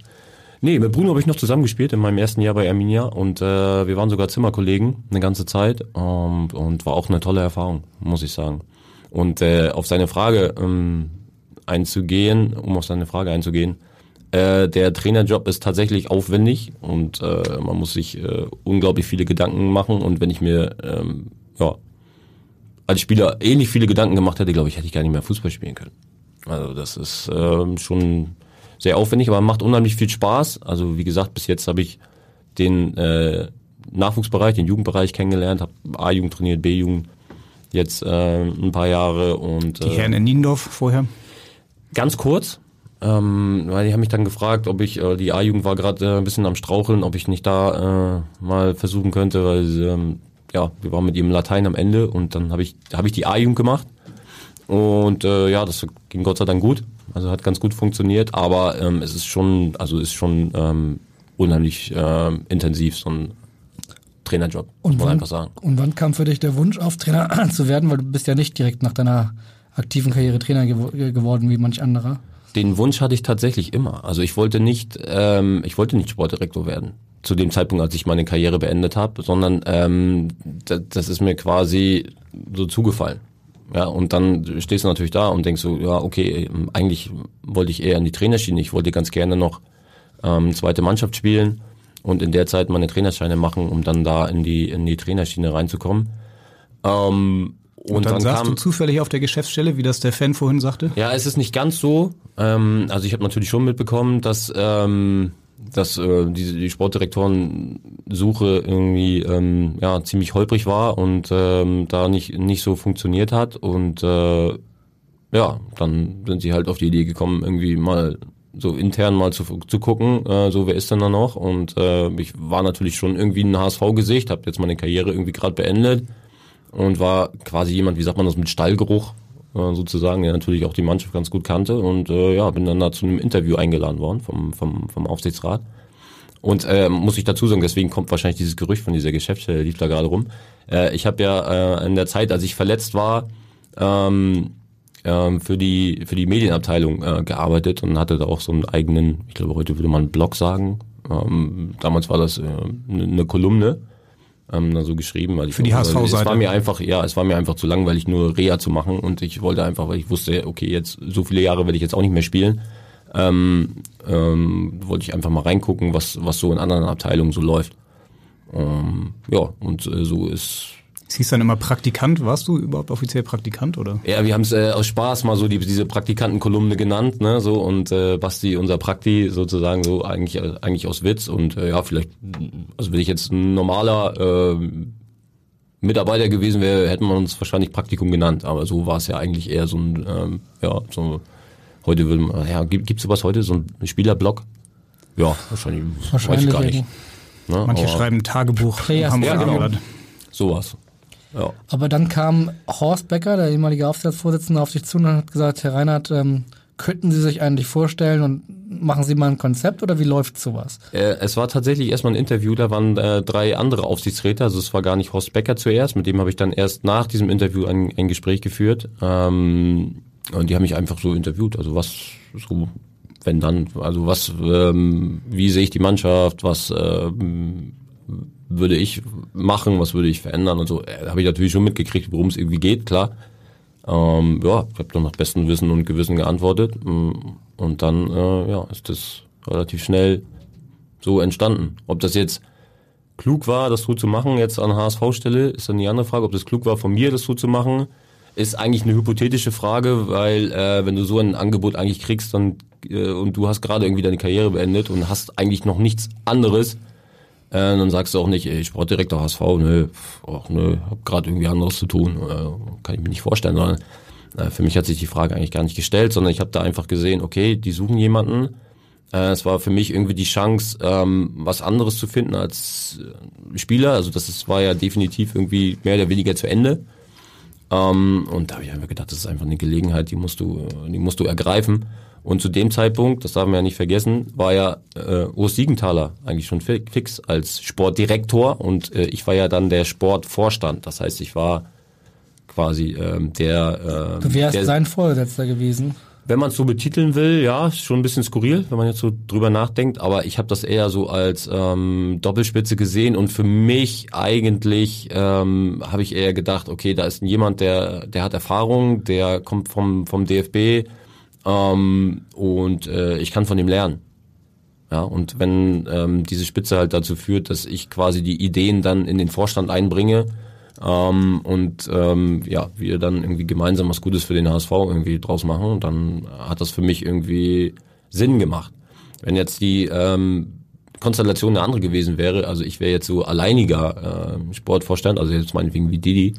Nee, mit Bruno habe ich noch zusammengespielt in meinem ersten Jahr bei Arminia und äh, wir waren sogar Zimmerkollegen eine ganze Zeit ähm, und war auch eine tolle Erfahrung, muss ich sagen. Und äh, auf seine Frage ähm, einzugehen, um auf seine Frage einzugehen, äh, der Trainerjob ist tatsächlich aufwendig und äh, man muss sich äh, unglaublich viele Gedanken machen und wenn ich mir ähm, ja als Spieler ähnlich viele Gedanken gemacht hätte, glaube ich, hätte ich gar nicht mehr Fußball spielen können. Also das ist äh, schon sehr aufwendig, aber macht unheimlich viel Spaß. Also wie gesagt, bis jetzt habe ich den äh, Nachwuchsbereich, den Jugendbereich kennengelernt, habe A-Jugend trainiert, B-Jugend jetzt äh, ein paar Jahre und die Herren in Niendorf vorher. Ganz kurz, ähm, weil die haben mich dann gefragt, ob ich äh, die A-Jugend war gerade äh, ein bisschen am straucheln, ob ich nicht da äh, mal versuchen könnte, weil ähm, ja, wir waren mit ihrem Latein am Ende und dann habe ich habe ich die A-Jugend gemacht und äh, ja, das ging Gott sei Dank gut. Also hat ganz gut funktioniert, aber ähm, es ist schon, also ist schon ähm, unheimlich äh, intensiv, so ein Trainerjob, und muss man wann, einfach sagen. Und wann kam für dich der Wunsch auf, Trainer zu werden? Weil du bist ja nicht direkt nach deiner aktiven Karriere Trainer gew geworden wie manch anderer. den Wunsch hatte ich tatsächlich immer. Also ich wollte nicht, ähm, ich wollte nicht Sportdirektor werden zu dem Zeitpunkt, als ich meine Karriere beendet habe, sondern ähm, das, das ist mir quasi so zugefallen. Ja, und dann stehst du natürlich da und denkst so, ja, okay, eigentlich wollte ich eher in die Trainerschiene. Ich wollte ganz gerne noch ähm, zweite Mannschaft spielen und in der Zeit meine Trainerscheine machen, um dann da in die in die Trainerschiene reinzukommen. Ähm, und, und dann, dann saßt kam, du zufällig auf der Geschäftsstelle, wie das der Fan vorhin sagte? Ja, es ist nicht ganz so. Ähm, also ich habe natürlich schon mitbekommen, dass ähm, dass äh, die, die Sportdirektorensuche irgendwie ähm, ja ziemlich holprig war und ähm, da nicht nicht so funktioniert hat und äh, ja dann sind sie halt auf die Idee gekommen irgendwie mal so intern mal zu, zu gucken, äh, so wer ist denn da noch? Und äh, ich war natürlich schon irgendwie ein HSV-Gesicht, habe jetzt meine Karriere irgendwie gerade beendet und war quasi jemand, wie sagt man das, mit Stallgeruch äh, sozusagen, der natürlich auch die Mannschaft ganz gut kannte und äh, ja, bin dann da zu einem Interview eingeladen worden vom, vom, vom Aufsichtsrat. Und äh, muss ich dazu sagen, deswegen kommt wahrscheinlich dieses Gerücht von dieser Geschäftsstelle, lief da gerade rum. Äh, ich habe ja äh, in der Zeit, als ich verletzt war, ähm, ähm, für die für die Medienabteilung äh, gearbeitet und hatte da auch so einen eigenen, ich glaube heute würde man Blog sagen. Ähm, damals war das äh, eine Kolumne ähm, da so geschrieben, weil ich für die HSV-Seite. Es war mir einfach, ja, es war mir einfach zu langweilig, nur Reha zu machen und ich wollte einfach, weil ich wusste, okay, jetzt so viele Jahre werde ich jetzt auch nicht mehr spielen, ähm, ähm, wollte ich einfach mal reingucken, was was so in anderen Abteilungen so läuft. Ähm, ja, und äh, so ist es hieß dann immer Praktikant. Warst du überhaupt offiziell Praktikant oder? Ja, wir haben es äh, aus Spaß mal so die, diese Praktikantenkolumne genannt, ne, so und äh, Basti, unser Prakti, sozusagen so eigentlich äh, eigentlich aus Witz und äh, ja, vielleicht, also wenn ich jetzt ein normaler äh, Mitarbeiter gewesen wäre, hätten wir uns wahrscheinlich Praktikum genannt, aber so war es ja eigentlich eher so ein, ähm, ja, so heute würde man, ja, gibt, gibt's sowas heute, so ein Spielerblog? Ja, wahrscheinlich, wahrscheinlich weiß ich gar nicht. Ne, Manche schreiben Tagebuch. Ja, ja, genau. Sowas. Ja. Aber dann kam Horst Becker, der ehemalige Aufsichtsvorsitzende, auf dich zu und hat gesagt, Herr Reinhardt, ähm, könnten Sie sich eigentlich vorstellen und machen Sie mal ein Konzept oder wie läuft sowas? Äh, es war tatsächlich erstmal ein Interview, da waren äh, drei andere Aufsichtsräte, also es war gar nicht Horst Becker zuerst, mit dem habe ich dann erst nach diesem Interview ein, ein Gespräch geführt. Ähm, und die haben mich einfach so interviewt, also was so, wenn dann, also was, ähm, wie sehe ich die Mannschaft, was ähm, würde ich machen, was würde ich verändern und so. Äh, habe ich natürlich schon mitgekriegt, worum es irgendwie geht, klar. Ähm, ja, ich habe dann nach bestem Wissen und Gewissen geantwortet mm, und dann äh, ja, ist das relativ schnell so entstanden. Ob das jetzt klug war, das so zu machen, jetzt an HSV-Stelle, ist dann die andere Frage. Ob das klug war von mir, das so zu machen, ist eigentlich eine hypothetische Frage, weil äh, wenn du so ein Angebot eigentlich kriegst dann, äh, und du hast gerade irgendwie deine Karriere beendet und hast eigentlich noch nichts anderes, äh, dann sagst du auch nicht, ey, Sportdirektor HSV, nö, ach, nö, hab gerade irgendwie anderes zu tun, äh, kann ich mir nicht vorstellen, sondern äh, für mich hat sich die Frage eigentlich gar nicht gestellt, sondern ich habe da einfach gesehen, okay, die suchen jemanden. Äh, es war für mich irgendwie die Chance, ähm, was anderes zu finden als äh, Spieler. Also das ist, war ja definitiv irgendwie mehr oder weniger zu Ende. Ähm, und da habe ich einfach gedacht, das ist einfach eine Gelegenheit, die musst du, die musst du ergreifen. Und zu dem Zeitpunkt, das darf man ja nicht vergessen, war ja äh, Urs Siegenthaler eigentlich schon fix als Sportdirektor und äh, ich war ja dann der Sportvorstand. Das heißt, ich war quasi ähm, der. Äh, du wärst der, sein Vorgesetzter gewesen. Wenn man es so betiteln will, ja, ist schon ein bisschen skurril, wenn man jetzt so drüber nachdenkt, aber ich habe das eher so als ähm, Doppelspitze gesehen und für mich eigentlich ähm, habe ich eher gedacht, okay, da ist jemand, der der hat Erfahrung, der kommt vom vom DFB, ähm, und äh, ich kann von ihm lernen. Ja, und wenn ähm, diese Spitze halt dazu führt, dass ich quasi die Ideen dann in den Vorstand einbringe ähm, und ähm, ja, wir dann irgendwie gemeinsam was Gutes für den HSV irgendwie draus machen, dann hat das für mich irgendwie Sinn gemacht. Wenn jetzt die ähm, Konstellation eine andere gewesen wäre, also ich wäre jetzt so alleiniger äh, Sportvorstand, also jetzt meinetwegen wie Didi,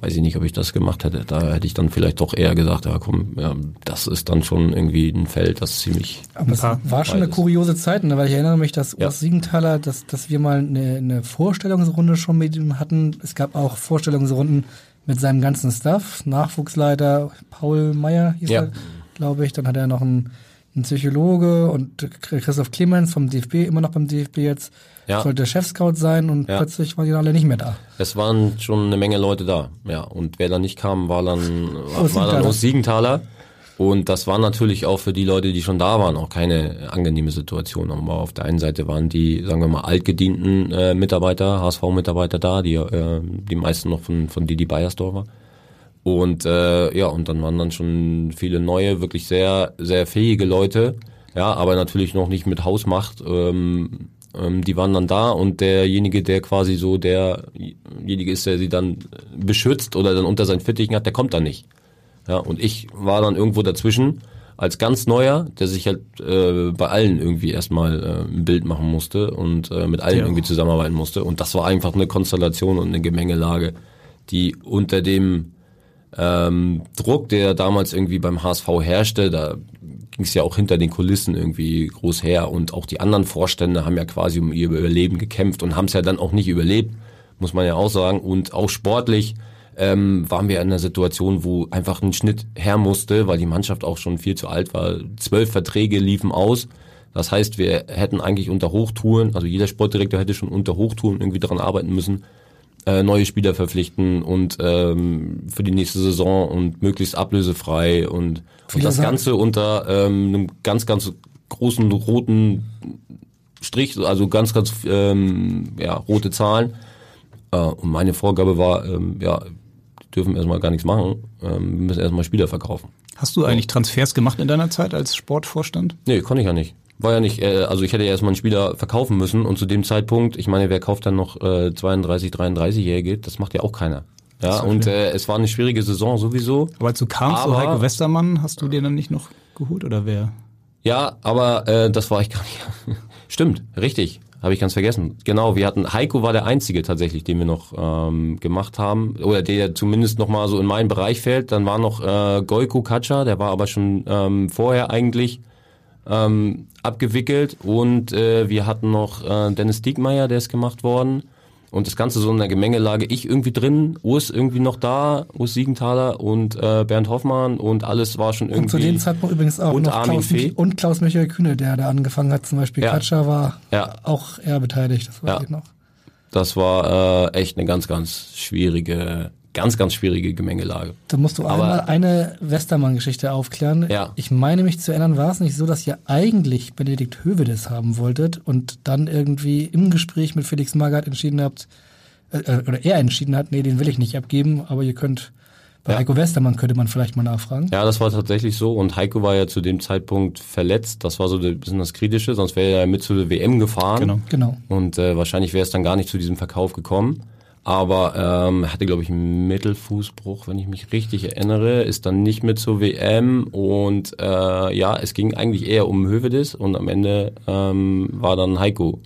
weiß ich nicht, ob ich das gemacht hätte. Da hätte ich dann vielleicht doch eher gesagt, ja komm, ja, das ist dann schon irgendwie ein Feld, das ziemlich. Aber es war schon eine kuriose Zeit, ne? weil ich erinnere mich, dass ja. Urs Siegenthaler, dass, dass wir mal eine, eine Vorstellungsrunde schon mit ihm hatten. Es gab auch Vorstellungsrunden mit seinem ganzen Staff, Nachwuchsleiter Paul Meyer hieß ja. er, glaube ich. Dann hat er noch einen, einen Psychologe und Christoph Clemens vom DFB, immer noch beim DFB jetzt ja. sollte Chefscout sein und ja. plötzlich waren die alle nicht mehr da. Es waren schon eine Menge Leute da, ja. Und wer da nicht kam, war dann, war, war dann aus Siegenthaler. Und das war natürlich auch für die Leute, die schon da waren, auch keine angenehme Situation. Aber auf der einen Seite waren die, sagen wir mal, altgedienten äh, Mitarbeiter, HSV-Mitarbeiter da, die äh, die meisten noch von, von Didi Beiersdorfer. Und äh, ja, und dann waren dann schon viele neue, wirklich sehr, sehr fähige Leute, ja, aber natürlich noch nicht mit Hausmacht. Ähm, ähm, die waren dann da und derjenige, der quasi so derjenige ist, der sie dann beschützt oder dann unter seinen Fittichen hat, der kommt dann nicht. Ja, und ich war dann irgendwo dazwischen als ganz Neuer, der sich halt äh, bei allen irgendwie erstmal äh, ein Bild machen musste und äh, mit allen Ja. irgendwie zusammenarbeiten musste. Und das war einfach eine Konstellation und eine Gemengelage, die unter dem ähm, Druck, der damals irgendwie beim HSV herrschte, da ging es ja auch hinter den Kulissen irgendwie groß her und auch die anderen Vorstände haben ja quasi um ihr Überleben gekämpft und haben es ja dann auch nicht überlebt, muss man ja auch sagen. Und auch sportlich ähm, waren wir in einer Situation, wo einfach ein Schnitt her musste, weil die Mannschaft auch schon viel zu alt war. Zwölf Verträge liefen aus. Das heißt, wir hätten eigentlich unter Hochtouren, also jeder Sportdirektor hätte schon unter Hochtouren irgendwie daran arbeiten müssen, äh, neue Spieler verpflichten und ähm, für die nächste Saison und möglichst ablösefrei und, und das sagen- Ganze unter ähm, einem ganz, ganz großen roten Strich, also ganz, ganz ähm, ja, rote Zahlen. Äh, und meine Vorgabe war, ähm, ja, dürfen erstmal gar nichts machen, ähm, wir müssen erstmal Spieler verkaufen. Hast du eigentlich Transfers gemacht in deiner Zeit als Sportvorstand? Nee, konnte ich ja nicht. War ja nicht, äh, also ich hätte ja erstmal einen Spieler verkaufen müssen und zu dem Zeitpunkt, ich meine, wer kauft dann noch äh, 32, 33-Jährige? Das macht ja auch keiner. Ja, und äh, es war eine schwierige Saison sowieso. Aber als du kamst, so Aber- Heiko Westermann, hast du dir dann nicht noch geholt oder wer? Ja, aber äh, das war ich gar nicht. Stimmt, richtig. Habe ich ganz vergessen. Genau, wir hatten, Heiko war der Einzige tatsächlich, den wir noch ähm, gemacht haben. Oder der zumindest noch mal so in meinen Bereich fällt. Dann war noch äh, Goiko Katscha, der war aber schon ähm, vorher eigentlich ähm, abgewickelt. Und äh, wir hatten noch äh, Dennis Diekmeyer, der ist gemacht worden. Und das Ganze so in der Gemengelage, ich irgendwie drin, Urs irgendwie noch da, Urs Siegenthaler und äh, Bernd Hoffmann und alles war schon irgendwie... Und zu dem Zeitpunkt übrigens auch und noch Armin Klaus, Fee. und Klaus Michael Kühne, der da angefangen hat. Zum Beispiel Ja. Katscher war Ja. auch eher beteiligt. Das weiß Ja. noch. Das war äh, echt eine ganz, ganz schwierige, ganz, ganz schwierige Gemengelage. Da musst du Aber- einmal eine Westermann-Geschichte aufklären. Ja. Ich meine mich zu erinnern, war es nicht so, dass ihr eigentlich Benedikt Hövedes haben wolltet und dann irgendwie im Gespräch mit Felix Magath entschieden habt, äh, oder er entschieden hat, nee, den will ich nicht abgeben, aber ihr könnt, bei Ja. Heiko Westermann könnte man vielleicht mal nachfragen. Ja, das war tatsächlich so. Und Heiko war ja zu dem Zeitpunkt verletzt. Das war so ein bisschen das Kritische, sonst wäre er mit zu der WM gefahren. Genau. Genau. Und äh, wahrscheinlich wäre es dann gar nicht zu diesem Verkauf gekommen. Aber ähm, hatte, glaube ich, einen Mittelfußbruch, wenn ich mich richtig erinnere, ist dann nicht mit zur WM. Und äh, ja, es ging eigentlich eher um Hövedes und am Ende ähm, war dann Heiko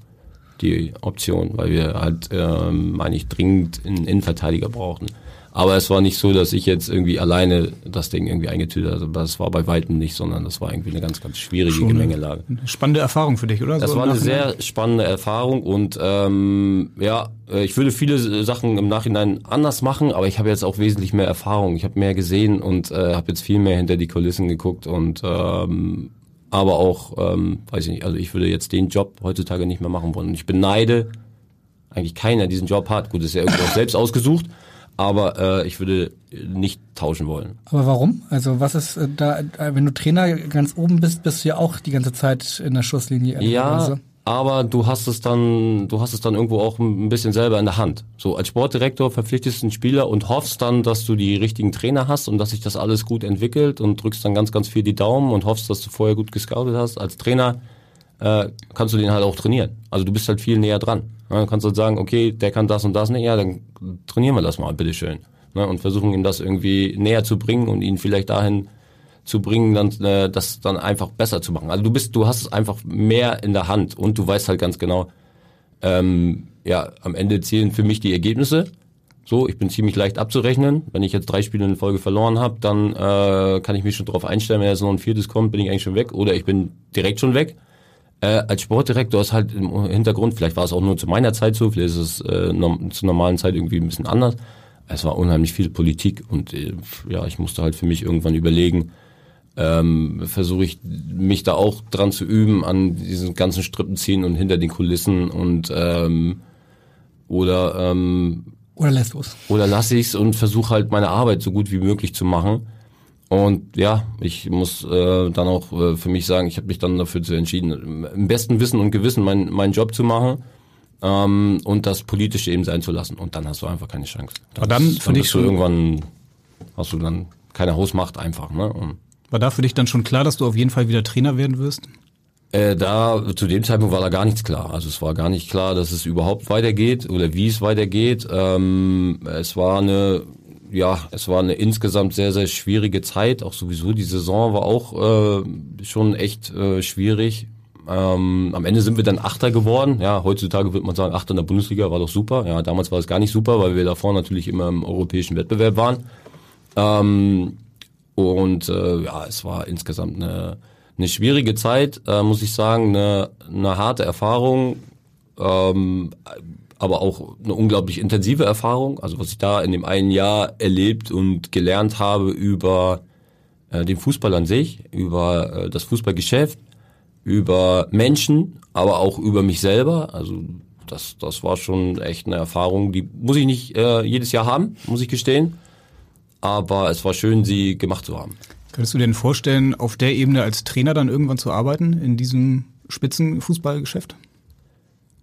die Option, weil wir halt, ähm, meine ich, dringend einen Innenverteidiger brauchten. Aber es war nicht so, dass ich jetzt irgendwie alleine das Ding irgendwie eingetütet habe. Das war bei weitem nicht, sondern das war irgendwie eine ganz, ganz schwierige Schon Gemengelage. Spannende Erfahrung für dich, oder? Das So war eine sehr spannende Erfahrung und ähm, ja, äh, ich würde viele Sachen im Nachhinein anders machen, aber ich habe jetzt auch wesentlich mehr Erfahrung. Ich habe mehr gesehen und äh, habe jetzt viel mehr hinter die Kulissen geguckt und ähm, aber auch, ähm, weiß ich nicht, also ich würde jetzt den Job heutzutage nicht mehr machen wollen. Und ich beneide eigentlich keiner, der diesen Job hat. Gut, ist ja irgendwie auch selbst ausgesucht, aber äh, ich würde nicht tauschen wollen. Aber warum? Also was ist äh, da, äh, wenn du Trainer ganz oben bist, bist du ja auch die ganze Zeit in der Schusslinie. Ja, ehrlicherweise. aber du hast es dann, du hast es dann irgendwo auch ein bisschen selber in der Hand. So als Sportdirektor verpflichtest du einen Spieler und hoffst dann, dass du die richtigen Trainer hast und dass sich das alles gut entwickelt und drückst dann ganz, ganz viel die Daumen und hoffst, dass du vorher gut gescoutet hast. Als Trainer äh, kannst du den halt auch trainieren. Also du bist halt viel näher dran. Ja, du kannst halt sagen, okay, der kann das und das nicht, ja, dann trainieren wir das mal, bitteschön. Ne, und versuchen ihm das irgendwie näher zu bringen und ihn vielleicht dahin zu bringen, dann äh, das dann einfach besser zu machen. Also du bist, du hast es einfach mehr in der Hand und du weißt halt ganz genau, ähm, ja, am Ende zählen für mich die Ergebnisse. So, ich bin ziemlich leicht abzurechnen. Wenn ich jetzt drei Spiele in Folge verloren habe, dann äh, kann ich mich schon darauf einstellen, wenn jetzt noch ein viertes kommt, bin ich eigentlich schon weg oder ich bin direkt schon weg. Äh, als Sportdirektor ist halt im Hintergrund, vielleicht war es auch nur zu meiner Zeit so, vielleicht ist es äh, nom zur normalen Zeit irgendwie ein bisschen anders. Es war unheimlich viel Politik und äh, ja, ich musste halt für mich irgendwann überlegen, ähm, versuche ich mich da auch dran zu üben an diesen ganzen Strippenziehen und hinter den Kulissen und ähm, oder ähm, Oder lässt los. oder lasse ich's und versuche halt meine Arbeit so gut wie möglich zu machen. Und ja, ich muss äh, dann auch äh, für mich sagen, ich habe mich dann dafür zu entschieden, im besten Wissen und Gewissen meinen meinen Job zu machen ähm, und das Politische eben sein zu lassen. Und dann hast du einfach keine Chance. Dann für dann bist du schon- irgendwann hast du dann keine Hausmacht einfach. Ne? Und War da für dich dann schon klar, dass du auf jeden Fall wieder Trainer werden wirst? Äh, da zu dem Zeitpunkt war da gar nichts klar. Also es war gar nicht klar, dass es überhaupt weitergeht oder wie es weitergeht. Ähm, es war eine ja, es war eine insgesamt sehr sehr schwierige Zeit. Auch sowieso die Saison war auch äh, schon echt äh, schwierig. Ähm, am Ende sind wir dann Achter geworden. Ja, heutzutage würde man sagen, Achter in der Bundesliga war doch super. Ja, damals war es gar nicht super, weil wir davor natürlich immer im europäischen Wettbewerb waren. Ähm, und äh, ja, es war insgesamt eine, eine schwierige Zeit, äh, muss ich sagen, eine, eine harte Erfahrung, ähm, aber auch eine unglaublich intensive Erfahrung. Also was ich da in dem einen Jahr erlebt und gelernt habe über äh, den Fußball an sich, über äh, das Fußballgeschäft, über Menschen, aber auch über mich selber. Also das, das war schon echt eine Erfahrung, die muss ich nicht äh, jedes Jahr haben, muss ich gestehen. Aber es war schön, sie gemacht zu haben. Könntest du dir denn vorstellen, auf der Ebene als Trainer dann irgendwann zu arbeiten, in diesem Spitzenfußballgeschäft?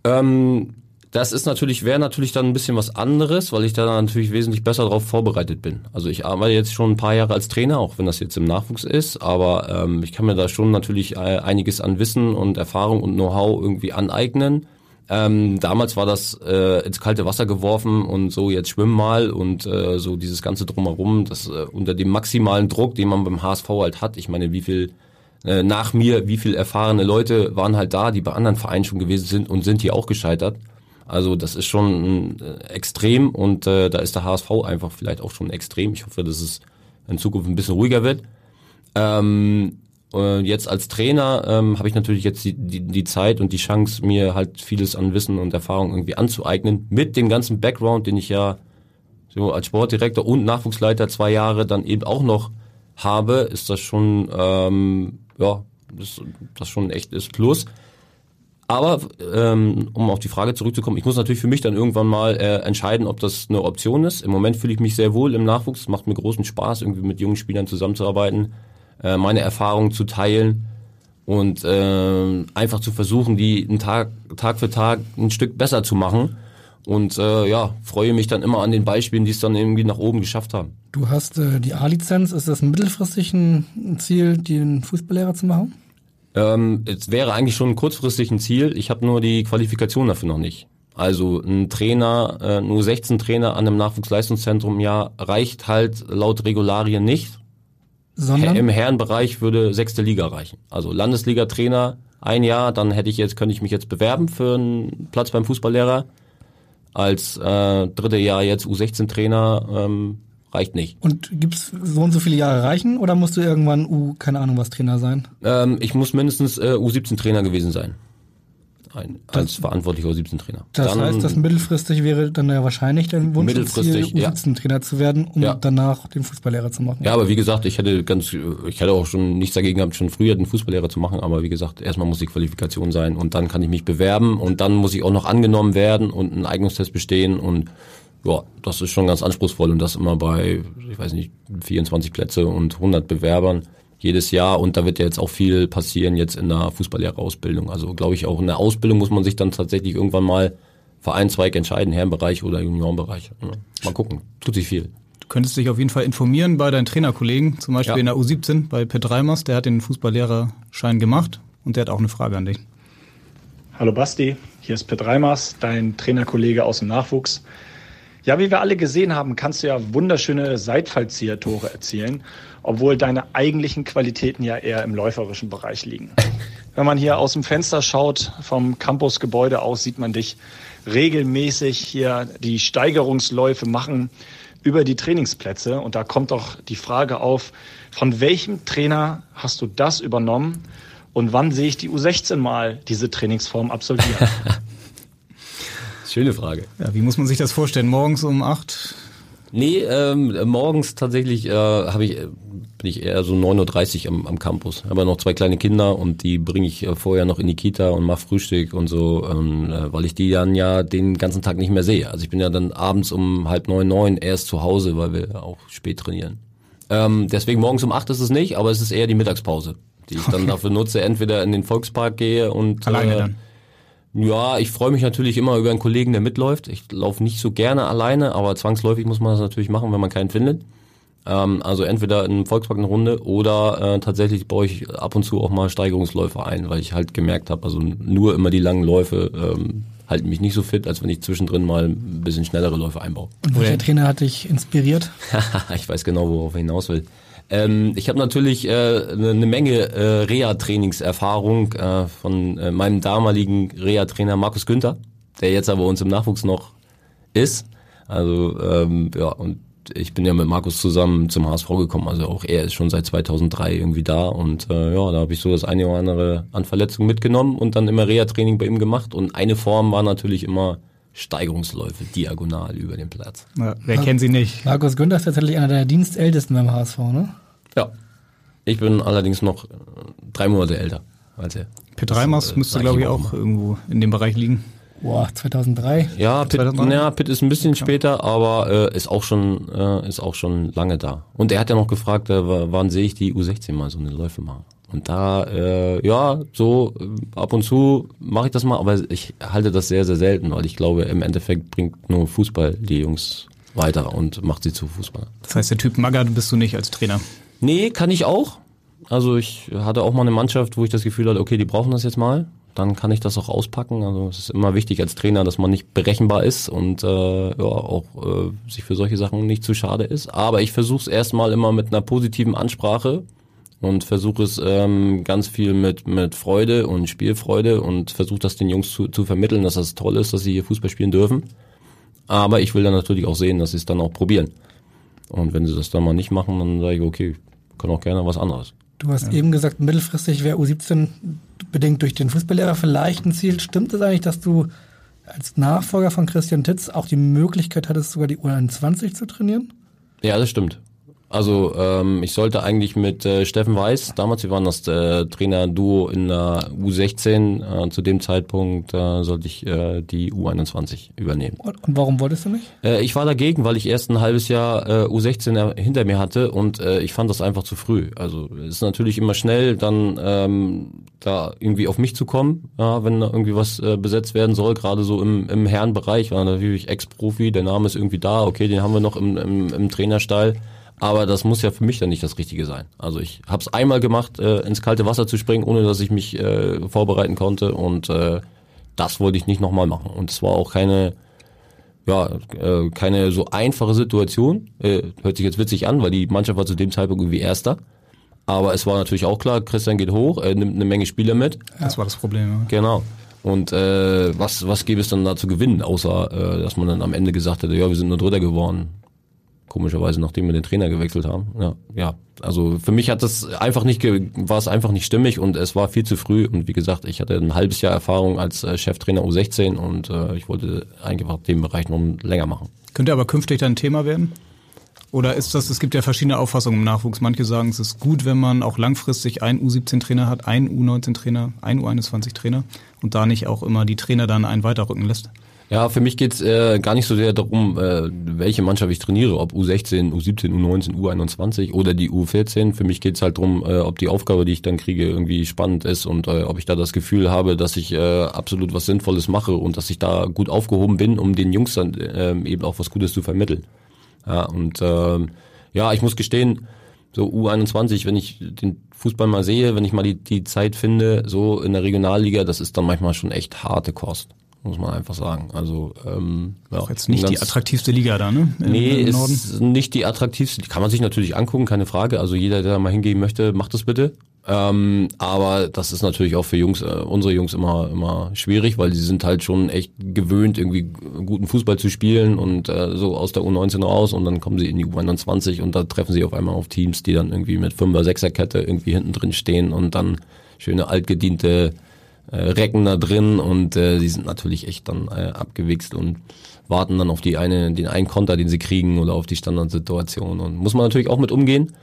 Ähm, das ist natürlich, wäre natürlich dann ein bisschen was anderes, weil ich da natürlich wesentlich besser darauf vorbereitet bin. Also ich arbeite jetzt schon ein paar Jahre als Trainer, auch wenn das jetzt im Nachwuchs ist, aber ähm, ich kann mir da schon natürlich äh, einiges an Wissen und Erfahrung und Know-how irgendwie aneignen. Ähm, damals war das äh, ins kalte Wasser geworfen und so jetzt schwimm mal und äh, so dieses ganze drumherum, das äh, unter dem maximalen Druck, den man beim HSV halt hat. Ich meine, wie viel äh, nach mir, wie viel erfahrene Leute waren halt da, die bei anderen Vereinen schon gewesen sind und sind hier auch gescheitert. Also das ist schon äh, extrem und äh, da ist der HSV einfach vielleicht auch schon extrem. Ich hoffe, dass es in Zukunft ein bisschen ruhiger wird. Ähm, äh, jetzt als Trainer ähm, habe ich natürlich jetzt die, die, die Zeit und die Chance, mir halt vieles an Wissen und Erfahrung irgendwie anzueignen, mit dem ganzen Background, den ich ja so als Sportdirektor und Nachwuchsleiter zwei Jahre dann eben auch noch habe, ist das schon ähm, ja das, das schon ein echtes Plus. Aber ähm, um auf die Frage zurückzukommen, ich muss natürlich für mich dann irgendwann mal äh, entscheiden, ob das eine Option ist. Im Moment fühle ich mich sehr wohl im Nachwuchs. Es macht mir großen Spaß, irgendwie mit jungen Spielern zusammenzuarbeiten, äh, meine Erfahrungen zu teilen und äh, einfach zu versuchen, die einen Tag, Tag für Tag ein Stück besser zu machen. Und äh, ja, freue mich dann immer an den Beispielen, die es dann irgendwie nach oben geschafft haben. Du hast äh, die A-Lizenz. Ist das mittelfristig ein Ziel, den Fußballlehrer zu machen? Ähm, es wäre eigentlich schon kurzfristig ein Ziel. Ich habe nur die Qualifikation dafür noch nicht. Also ein Trainer, äh, nur 16 Trainer an einem Nachwuchsleistungszentrum im Jahr reicht halt laut Regularien nicht. Sondern? Im Herrenbereich würde sechste Liga reichen. Also Landesliga-Trainer ein Jahr, dann hätte ich jetzt, könnte ich mich jetzt bewerben für einen Platz beim Fußballlehrer. Als äh, dritte Jahr jetzt U16-Trainer ähm, reicht nicht. Und gibt's so und so viele Jahre reichen oder musst du irgendwann U, keine Ahnung was Trainer sein? Ähm, ich muss mindestens äh, U17-Trainer gewesen sein. Ein, als verantwortlicher U17-Trainer. Das Dann- heißt, dass mittelfristig wäre dann ja wahrscheinlich dein Wunsch, Mittelfristig, Ziel, ja. U17-Trainer zu werden, um Ja. danach den Fußballlehrer zu machen. Ja, aber wie gesagt, ich hätte ganz, ich hätte auch schon nichts dagegen gehabt, schon früher den Fußballlehrer zu machen, aber wie gesagt, erstmal muss die Qualifikation sein und dann kann ich mich bewerben und dann muss ich auch noch angenommen werden und einen Eignungstest bestehen und ja, das ist schon ganz anspruchsvoll und das immer bei, ich weiß nicht, 24 Plätze und 100 Bewerbern jedes Jahr und da wird ja jetzt auch viel passieren jetzt in der Fußballlehrerausbildung. Also glaube ich auch in der Ausbildung muss man sich dann tatsächlich irgendwann mal für einen Zweig entscheiden, Herrenbereich oder Juniorenbereich. Mal gucken, tut sich viel. Du könntest dich auf jeden Fall informieren bei deinen Trainerkollegen, zum Beispiel Ja. in der U17 bei Pet Reimers, der hat den Fußballlehrerschein gemacht und der hat auch eine Frage an dich. Hallo Basti, hier ist Pet Reimers, dein Trainerkollege aus dem Nachwuchs. Ja, wie wir alle gesehen haben, kannst du ja wunderschöne Seitfallzieher-Tore erzielen, obwohl deine eigentlichen Qualitäten ja eher im läuferischen Bereich liegen. Wenn man hier aus dem Fenster schaut, vom Campusgebäude aus, sieht man dich regelmäßig hier die Steigerungsläufe machen über die Trainingsplätze. Und da kommt doch die Frage auf, von welchem Trainer hast du das übernommen und wann sehe ich die U16 mal diese Trainingsform absolvieren? Schöne Frage. Ja, wie muss man sich das vorstellen? Morgens um acht? Nee, ähm, morgens tatsächlich äh, habe ich, äh, bin ich eher so 9.30 Uhr am, am Campus. Habe noch zwei kleine Kinder und die bringe ich äh, vorher noch in die Kita und mache Frühstück und so, ähm, äh, weil ich die dann ja den ganzen Tag nicht mehr sehe. Also ich bin ja dann abends um halb neun, neun erst zu Hause, weil wir auch spät trainieren. Ähm, deswegen morgens um acht ist es nicht, aber es ist eher die Mittagspause, die ich dann dafür nutze, entweder in den Volkspark gehe und Alleine äh, dann? Ja, ich freue mich natürlich immer über einen Kollegen, der mitläuft. Ich laufe nicht so gerne alleine, aber zwangsläufig muss man das natürlich machen, wenn man keinen findet. Ähm, also entweder in Volkspark eine Runde oder äh, tatsächlich baue ich ab und zu auch mal Steigerungsläufe ein, weil ich halt gemerkt habe, also nur immer die langen Läufe ähm, halten mich nicht so fit, als wenn ich zwischendrin mal ein bisschen schnellere Läufe einbaue. Und welcher Trainer hat dich inspiriert? ich weiß genau, worauf er hinaus will. Ähm, ich habe natürlich äh, eine ne Menge äh, Reha-Trainingserfahrung äh, von äh, meinem damaligen Reha-Trainer Markus Günther, der jetzt aber uns im Nachwuchs noch ist. Also ähm, ja, und ich bin ja mit Markus zusammen zum HSV gekommen, also auch er ist schon seit 2003 irgendwie da. Und äh, ja, da habe ich so das eine oder andere an Verletzungen mitgenommen und dann immer Reha-Training bei ihm gemacht. Und eine Form war natürlich immer Steigerungsläufe diagonal über den Platz. Ja, wer kennt sie nicht? Markus Günther ist tatsächlich einer der Dienstältesten beim HSV, ne? Ja. Ich bin allerdings noch äh, drei Monate älter als er. Pit Reimers äh, müsste, glaube ich auch immer. irgendwo in dem Bereich liegen. Boah, 2003. Ja, Pitt, 2003? ja, Pitt ist ein bisschen später, aber äh, ist auch schon äh, ist auch schon lange da. Und er hat ja noch gefragt, äh, wann sehe ich die U16 mal so eine Läufe machen. Und da äh, ja so äh, ab und zu mache ich das mal, aber ich halte das sehr sehr selten, weil ich glaube im Endeffekt bringt nur Fußball die Jungs weiter und macht sie zu Fußball. Das heißt, der Typ Magath bist du nicht als Trainer. Nee, kann ich auch. Also ich hatte auch mal eine Mannschaft, wo ich das Gefühl hatte, okay, die brauchen das jetzt mal. Dann kann ich das auch auspacken. Also es ist immer wichtig als Trainer, dass man nicht berechenbar ist und äh, ja, auch äh, sich für solche Sachen nicht zu schade ist. Aber ich versuche es erstmal immer mit einer positiven Ansprache und versuche es ähm, ganz viel mit, mit Freude und Spielfreude und versuche das den Jungs zu, zu vermitteln, dass das toll ist, dass sie hier Fußball spielen dürfen. Aber ich will dann natürlich auch sehen, dass sie es dann auch probieren. Und wenn sie das dann mal nicht machen, dann sage ich, okay, kann auch gerne was anderes. Du hast eben gesagt, mittelfristig wäre U17 bedingt durch den Fußballlehrer vielleicht ein Ziel. Stimmt es eigentlich, dass du als Nachfolger von Christian Titz auch die Möglichkeit hattest, sogar die U21 zu trainieren? Ja, das stimmt. Also ähm, ich sollte eigentlich mit äh, Steffen Weiß, damals wir waren das äh, Trainer-Duo in der U16, äh, zu dem Zeitpunkt äh, sollte ich äh, die U21 übernehmen. Und, und warum wolltest du nicht? Äh, ich war dagegen, weil ich erst ein halbes Jahr äh, U16 er- hinter mir hatte und äh, ich fand das einfach zu früh. Also es ist natürlich immer schnell, dann ähm, da irgendwie auf mich zu kommen, ja, wenn da irgendwie was äh, besetzt werden soll, gerade so im, im Herrenbereich, war natürlich Ex-Profi, der Name ist irgendwie da, okay, den haben wir noch im, im, im Trainerstall. Aber das muss ja für mich dann nicht das Richtige sein. Also ich habe es einmal gemacht, äh, ins kalte Wasser zu springen, ohne dass ich mich äh, vorbereiten konnte. Und äh, das wollte ich nicht nochmal machen. Und es war auch keine, ja, äh, keine so einfache Situation. Äh, hört sich jetzt witzig an, weil die Mannschaft war zu dem Zeitpunkt irgendwie Erster. Aber es war natürlich auch klar, Christian geht hoch, er nimmt eine Menge Spieler mit. Das war das Problem. Ja. Genau. Und äh, was, was gäbe es dann da zu gewinnen, außer äh, dass man dann am Ende gesagt hätte, ja, wir sind nur Dritter geworden. Komischerweise, nachdem wir den Trainer gewechselt haben. Ja, ja. Also für mich hat das einfach nicht war es einfach nicht stimmig und es war viel zu früh. Und wie gesagt, ich hatte ein halbes Jahr Erfahrung als äh, Cheftrainer U16 und äh, ich wollte einfach den Bereich noch länger machen. Könnte aber künftig dann ein Thema werden? Oder ist das, es gibt ja verschiedene Auffassungen im Nachwuchs. Manche sagen, es ist gut, wenn man auch langfristig einen U17-Trainer hat, einen U19-Trainer, einen U21-Trainer und da nicht auch immer die Trainer dann einen weiterrücken lässt. Ja, für mich geht's äh, gar nicht so sehr darum, äh, welche Mannschaft ich trainiere, ob U16, U17, U19, U21 oder die U14. Für mich geht's halt drum, äh, ob die Aufgabe, die ich dann kriege, irgendwie spannend ist und äh, ob ich da das Gefühl habe, dass ich äh, absolut was Sinnvolles mache und dass ich da gut aufgehoben bin, um den Jungs dann äh, eben auch was Gutes zu vermitteln. Ja, und ähm, ja, ich muss gestehen, so U21, wenn ich den Fußball mal sehe, wenn ich mal die, die Zeit finde, so in der Regionalliga, das ist dann manchmal schon echt harte Kost, muss man einfach sagen. Also ähm, ja, Auch jetzt nicht die ganz- attraktivste Liga da, ne? Im- Nee, im Norden. ist nicht die attraktivste. Die kann man sich natürlich angucken, keine Frage. Also jeder, der da mal hingehen möchte, macht das bitte. Ähm, aber das ist natürlich auch für Jungs, äh, unsere Jungs immer immer schwierig, weil sie sind halt schon echt gewöhnt, irgendwie guten Fußball zu spielen und äh, so aus der U19 raus und dann kommen sie in die U21 und da treffen sie auf einmal auf Teams, die dann irgendwie mit 5er, 6er Kette irgendwie hinten drin stehen und dann schöne altgediente äh, Recken da drin und äh, die sind natürlich echt dann äh, abgewichst und warten dann auf die eine, den einen Konter, den sie kriegen oder auf die Standardsituation und muss man natürlich auch mit umgehen.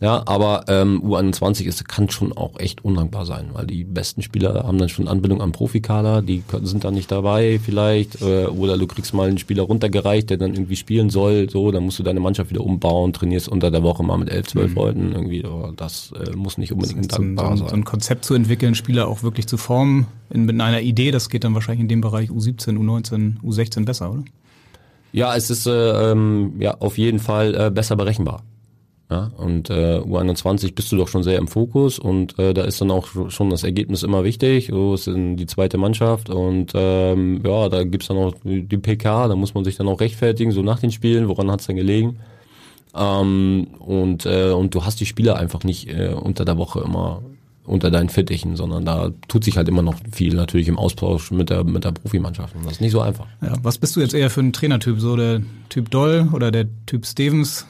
Ja, aber ähm, U21 ist, kann schon auch echt undankbar sein, weil die besten Spieler haben dann schon Anbindung am Profikader, die sind dann nicht dabei vielleicht, äh, oder du kriegst mal einen Spieler runtergereicht, der dann irgendwie spielen soll, so, dann musst du deine Mannschaft wieder umbauen, trainierst unter der Woche mal mit elf, zwölf mhm. Leuten irgendwie, aber das äh, muss nicht unbedingt das heißt, dankbar so, sein. So ein Konzept zu entwickeln, Spieler auch wirklich zu formen, in, mit einer Idee, das geht dann wahrscheinlich in dem Bereich U17, U19, U16 besser, oder? Ja, es ist äh, ähm, ja auf jeden Fall äh, besser berechenbar. Ja, und äh, U21 bist du doch schon sehr im Fokus und äh, da ist dann auch schon das Ergebnis immer wichtig. So ist in die zweite Mannschaft und ähm, ja, da gibt's dann auch die PK, da muss man sich dann auch rechtfertigen, so nach den Spielen, woran hat's dann gelegen. Ähm, und, äh, und du hast die Spieler einfach nicht äh, unter der Woche immer unter deinen Fittichen, sondern da tut sich halt immer noch viel natürlich im Austausch mit der mit der Profimannschaft und das ist nicht so einfach. Ja, was bist du jetzt eher für ein Trainertyp, so der Typ Doll oder der Typ Stevens?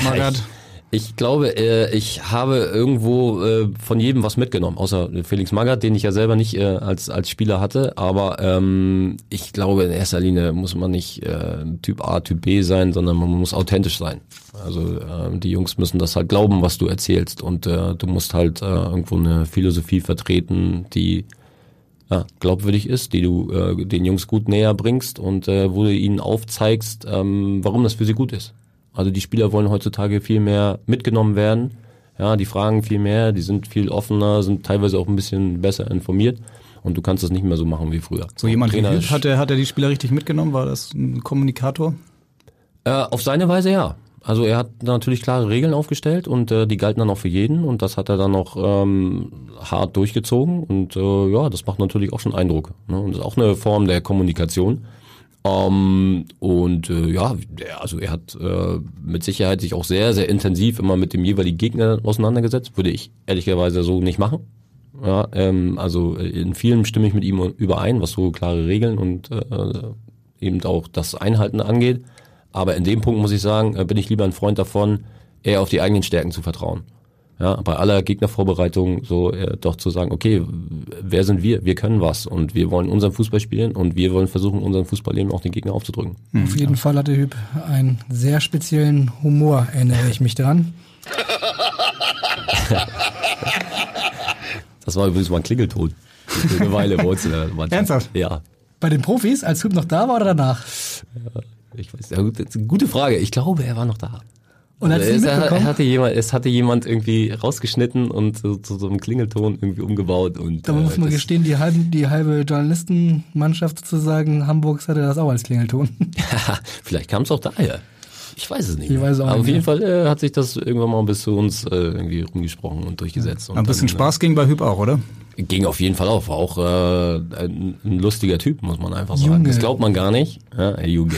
Magath? Ich, glaube, äh, ich habe irgendwo äh, von jedem was mitgenommen, außer Felix Magath, den ich ja selber nicht äh, als, als Spieler hatte. Aber ähm, ich glaube, in erster Linie muss man nicht Typ A, Typ B sein, sondern man muss authentisch sein. Also äh, die Jungs müssen das halt glauben, was du erzählst. Und du musst halt irgendwo eine Philosophie vertreten, die glaubwürdig ist, die du den Jungs gut näher bringst und wo du ihnen aufzeigst, ähm, warum das für sie gut ist. Also die Spieler wollen heutzutage viel mehr mitgenommen werden. Ja, die fragen viel mehr, die sind viel offener, sind teilweise auch ein bisschen besser informiert. Und du kannst das nicht mehr so machen wie früher. So jemand Trainer wie hat er, hat er die Spieler richtig mitgenommen? War das ein Kommunikator? Äh, auf seine Weise ja. Also er hat natürlich klare Regeln aufgestellt und äh, die galten dann auch für jeden und das hat er dann auch ähm, hart durchgezogen und äh, ja, das macht natürlich auch schon Eindruck. Ne? Und das ist auch eine Form der Kommunikation. Um, ähm, und äh, ja, also er hat äh, mit Sicherheit sich auch sehr, sehr intensiv immer mit dem jeweiligen Gegner auseinandergesetzt. Würde ich ehrlicherweise so nicht machen. Ja, ähm, also in vielen stimme ich mit ihm überein, was so klare Regeln und äh, eben auch das Einhalten angeht. Aber in dem Punkt muss ich sagen, äh, bin ich lieber ein Freund davon, eher auf die eigenen Stärken zu vertrauen. Ja, bei aller Gegnervorbereitung so äh, doch zu sagen, okay, wer sind wir? Wir können was und wir wollen unseren Fußball spielen und wir wollen versuchen, unseren Fußball eben auch den Gegner aufzudrücken. Auf jeden ja. Fall hat der Hüb einen sehr speziellen Humor, erinnere ich mich dran. das war übrigens mal ein Klingelton. Eine Weile bei uns Ernsthaft? Ja. Bei den Profis, als Hüb noch da war oder danach? Ja, ich weiß, ja, gute Frage. Ich glaube, er war noch da. Und also es, er hatte jemand, es hatte jemand irgendwie rausgeschnitten und zu, zu so einem Klingelton irgendwie umgebaut. Und, da muss man äh, gestehen, die, halben, die halbe Journalistenmannschaft sozusagen Hamburgs hatte das auch als Klingelton. Vielleicht kam es auch daher. Ich weiß es nicht. Ich weiß auch Aber nicht auf jeden Fall äh, hat sich das irgendwann mal bis zu uns äh, irgendwie rumgesprochen und durchgesetzt. Ja. Und ein bisschen dann, Spaß ging bei Hüb auch, oder? Ging auf jeden Fall auf. War auch äh, ein, ein lustiger Typ, muss man einfach sagen. Junge. Das glaubt man gar nicht. Ja, Junge.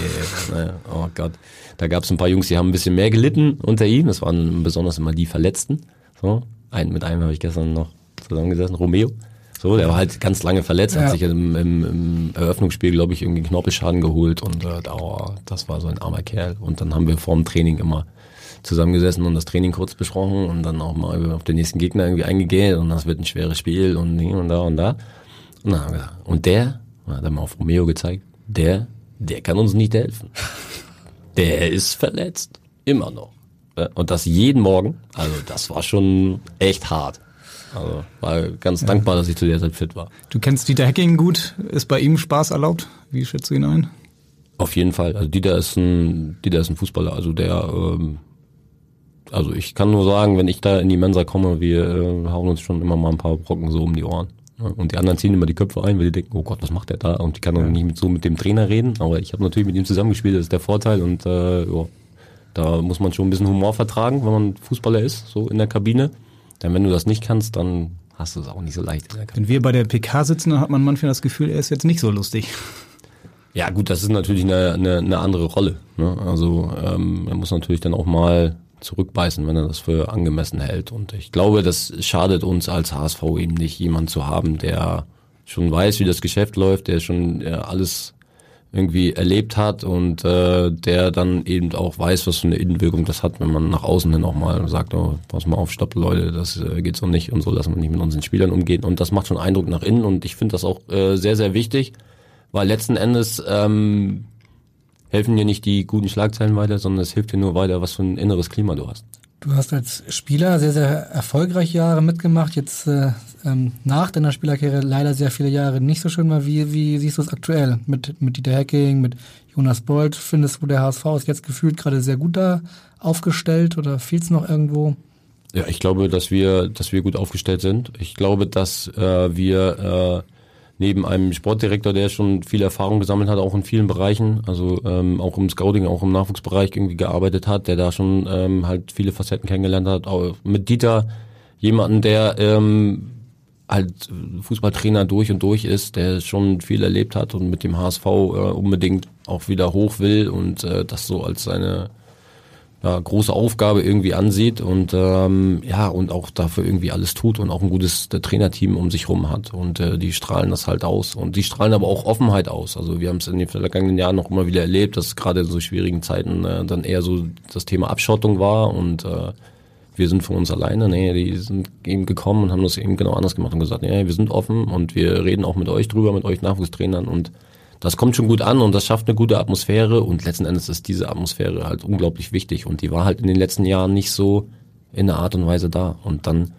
oh Gott. Da gab es ein paar Jungs, die haben ein bisschen mehr gelitten unter ihm. Das waren besonders immer die Verletzten. So, ein, mit einem habe ich gestern noch zusammengesessen, Romeo. So, der war halt ganz lange verletzt, ja. hat sich im, im, im Eröffnungsspiel, glaube ich, irgendwie einen Knorpelschaden geholt und äh, oh, das war so ein armer Kerl. Und dann haben wir vorm Training immer zusammengesessen und das Training kurz besprochen und dann auch mal auf den nächsten Gegner irgendwie eingegangen und das wird ein schweres Spiel und hier und da und da. Und, dann haben wir gesagt, und der, hat er mal auf Romeo gezeigt, der, der kann uns nicht helfen. Der ist verletzt. Immer noch. Und das jeden Morgen. Also das war schon echt hart. Also war ganz ja. dankbar, dass ich zu der Zeit fit war. Du kennst Dieter Hecking gut. Ist bei ihm Spaß erlaubt? Wie schätzt du ihn ein? Auf jeden Fall. Also Dieter ist ein, Dieter ist ein Fußballer. Also der, ähm, also ich kann nur sagen, wenn ich da in die Mensa komme, wir äh, hauen uns schon immer mal ein paar Brocken so um die Ohren. Und die anderen ziehen immer die Köpfe ein, weil die denken, oh Gott, was macht der da? Und ich kann auch nicht mit, so mit dem Trainer reden, aber ich habe natürlich mit ihm zusammengespielt, das ist der Vorteil und äh, ja, da muss man schon ein bisschen Humor vertragen, wenn man Fußballer ist, so in der Kabine. Denn wenn du das nicht kannst, dann hast du es auch nicht so leicht. Wenn wir bei der PK sitzen, dann hat man manchmal das Gefühl, er ist jetzt nicht so lustig. Ja gut, das ist natürlich eine, eine, eine andere Rolle. Ne? Also ähm, er muss natürlich dann auch mal zurückbeißen, wenn er das für angemessen hält. Und ich glaube, das schadet uns als HSV eben nicht, jemand zu haben, der schon weiß, wie das Geschäft läuft, der schon ja, alles irgendwie erlebt hat und äh, der dann eben auch weiß, was für eine Innenwirkung das hat, wenn man nach außen hin auch mal sagt, oh, pass mal auf, stopp Leute, das äh, geht so nicht und so lassen wir nicht mit unseren Spielern umgehen und das macht schon Eindruck nach innen und ich finde das auch äh, sehr, sehr wichtig, weil letzten Endes ähm, helfen dir nicht die guten Schlagzeilen weiter, sondern es hilft dir nur weiter, was für ein inneres Klima du hast. Du hast als Spieler sehr, sehr erfolgreiche Jahre mitgemacht. Jetzt äh, ähm, nach deiner Spielerkarriere leider sehr viele Jahre nicht so schön war. Wie, wie siehst du es aktuell mit, mit Dieter Hacking, mit Jonas Bolt? Findest du, der HSV ist jetzt gefühlt gerade sehr gut da aufgestellt oder fehlt es noch irgendwo? Ja, ich glaube, dass wir, dass wir gut aufgestellt sind. Ich glaube, dass äh, wir äh, neben einem Sportdirektor, der schon viel Erfahrung gesammelt hat, auch in vielen Bereichen, also ähm, auch im Scouting, auch im Nachwuchsbereich irgendwie gearbeitet hat, der da schon ähm, halt viele Facetten kennengelernt hat. Auch mit Dieter, jemanden, der ähm, halt Fußballtrainer durch und durch ist, der schon viel erlebt hat und mit dem HSV äh, unbedingt auch wieder hoch will und äh, das so als seine ja, große Aufgabe irgendwie ansieht und ähm, ja und auch dafür irgendwie alles tut und auch ein gutes Trainerteam um sich rum hat und äh, die strahlen das halt aus und die strahlen aber auch Offenheit aus. Also wir haben es in den vergangenen Jahren noch immer wieder erlebt, dass gerade in so schwierigen Zeiten äh, dann eher so das Thema Abschottung war und äh, wir sind für uns alleine. Nee, die sind eben gekommen und haben das eben genau anders gemacht und gesagt, nee, wir sind offen und wir reden auch mit euch drüber, mit euch Nachwuchstrainern und das kommt schon gut an und das schafft eine gute Atmosphäre und letzten Endes ist diese Atmosphäre halt unglaublich wichtig und die war halt in den letzten Jahren nicht so in der Art und Weise da und dann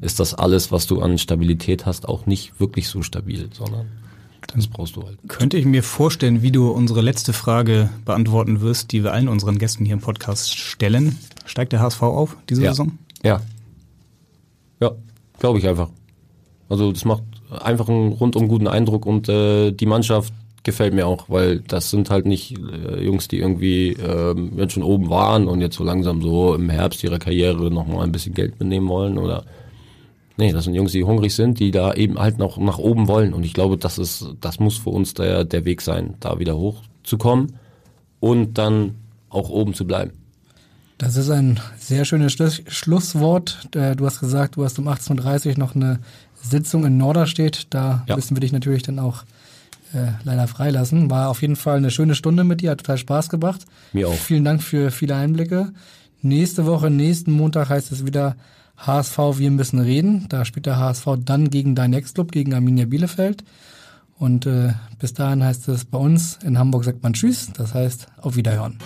ist das alles, was du an Stabilität hast, auch nicht wirklich so stabil, sondern das brauchst du halt. Könnte ich mir vorstellen, wie du unsere letzte Frage beantworten wirst, die wir allen unseren Gästen hier im Podcast stellen. Steigt der HSV auf diese ja. Saison? Ja. Ja, glaube ich einfach. Also das macht einfach einen rundum guten Eindruck und äh, die Mannschaft gefällt mir auch, weil das sind halt nicht äh, Jungs, die irgendwie ähm, jetzt schon oben waren und jetzt so langsam so im Herbst ihrer Karriere nochmal ein bisschen Geld mitnehmen wollen oder nee, das sind Jungs, die hungrig sind, die da eben halt noch nach oben wollen und ich glaube, das ist, das muss für uns der, der Weg sein, da wieder hochzukommen und dann auch oben zu bleiben. Das ist ein sehr schönes Schlusswort. Äh, du hast gesagt, du hast um 18.30 Uhr noch eine Sitzung in Norderstedt. Da ja. müssen wir dich natürlich dann auch äh, leider freilassen. War auf jeden Fall eine schöne Stunde mit dir, hat total Spaß gebracht. Mir auch. Vielen Dank für viele Einblicke. Nächste Woche, nächsten Montag heißt es wieder HSV, wir müssen reden. Da spielt der HSV dann gegen dein Next-Club, gegen Arminia Bielefeld. Und äh, bis dahin heißt es bei uns in Hamburg sagt man Tschüss, das heißt auf Wiederhören.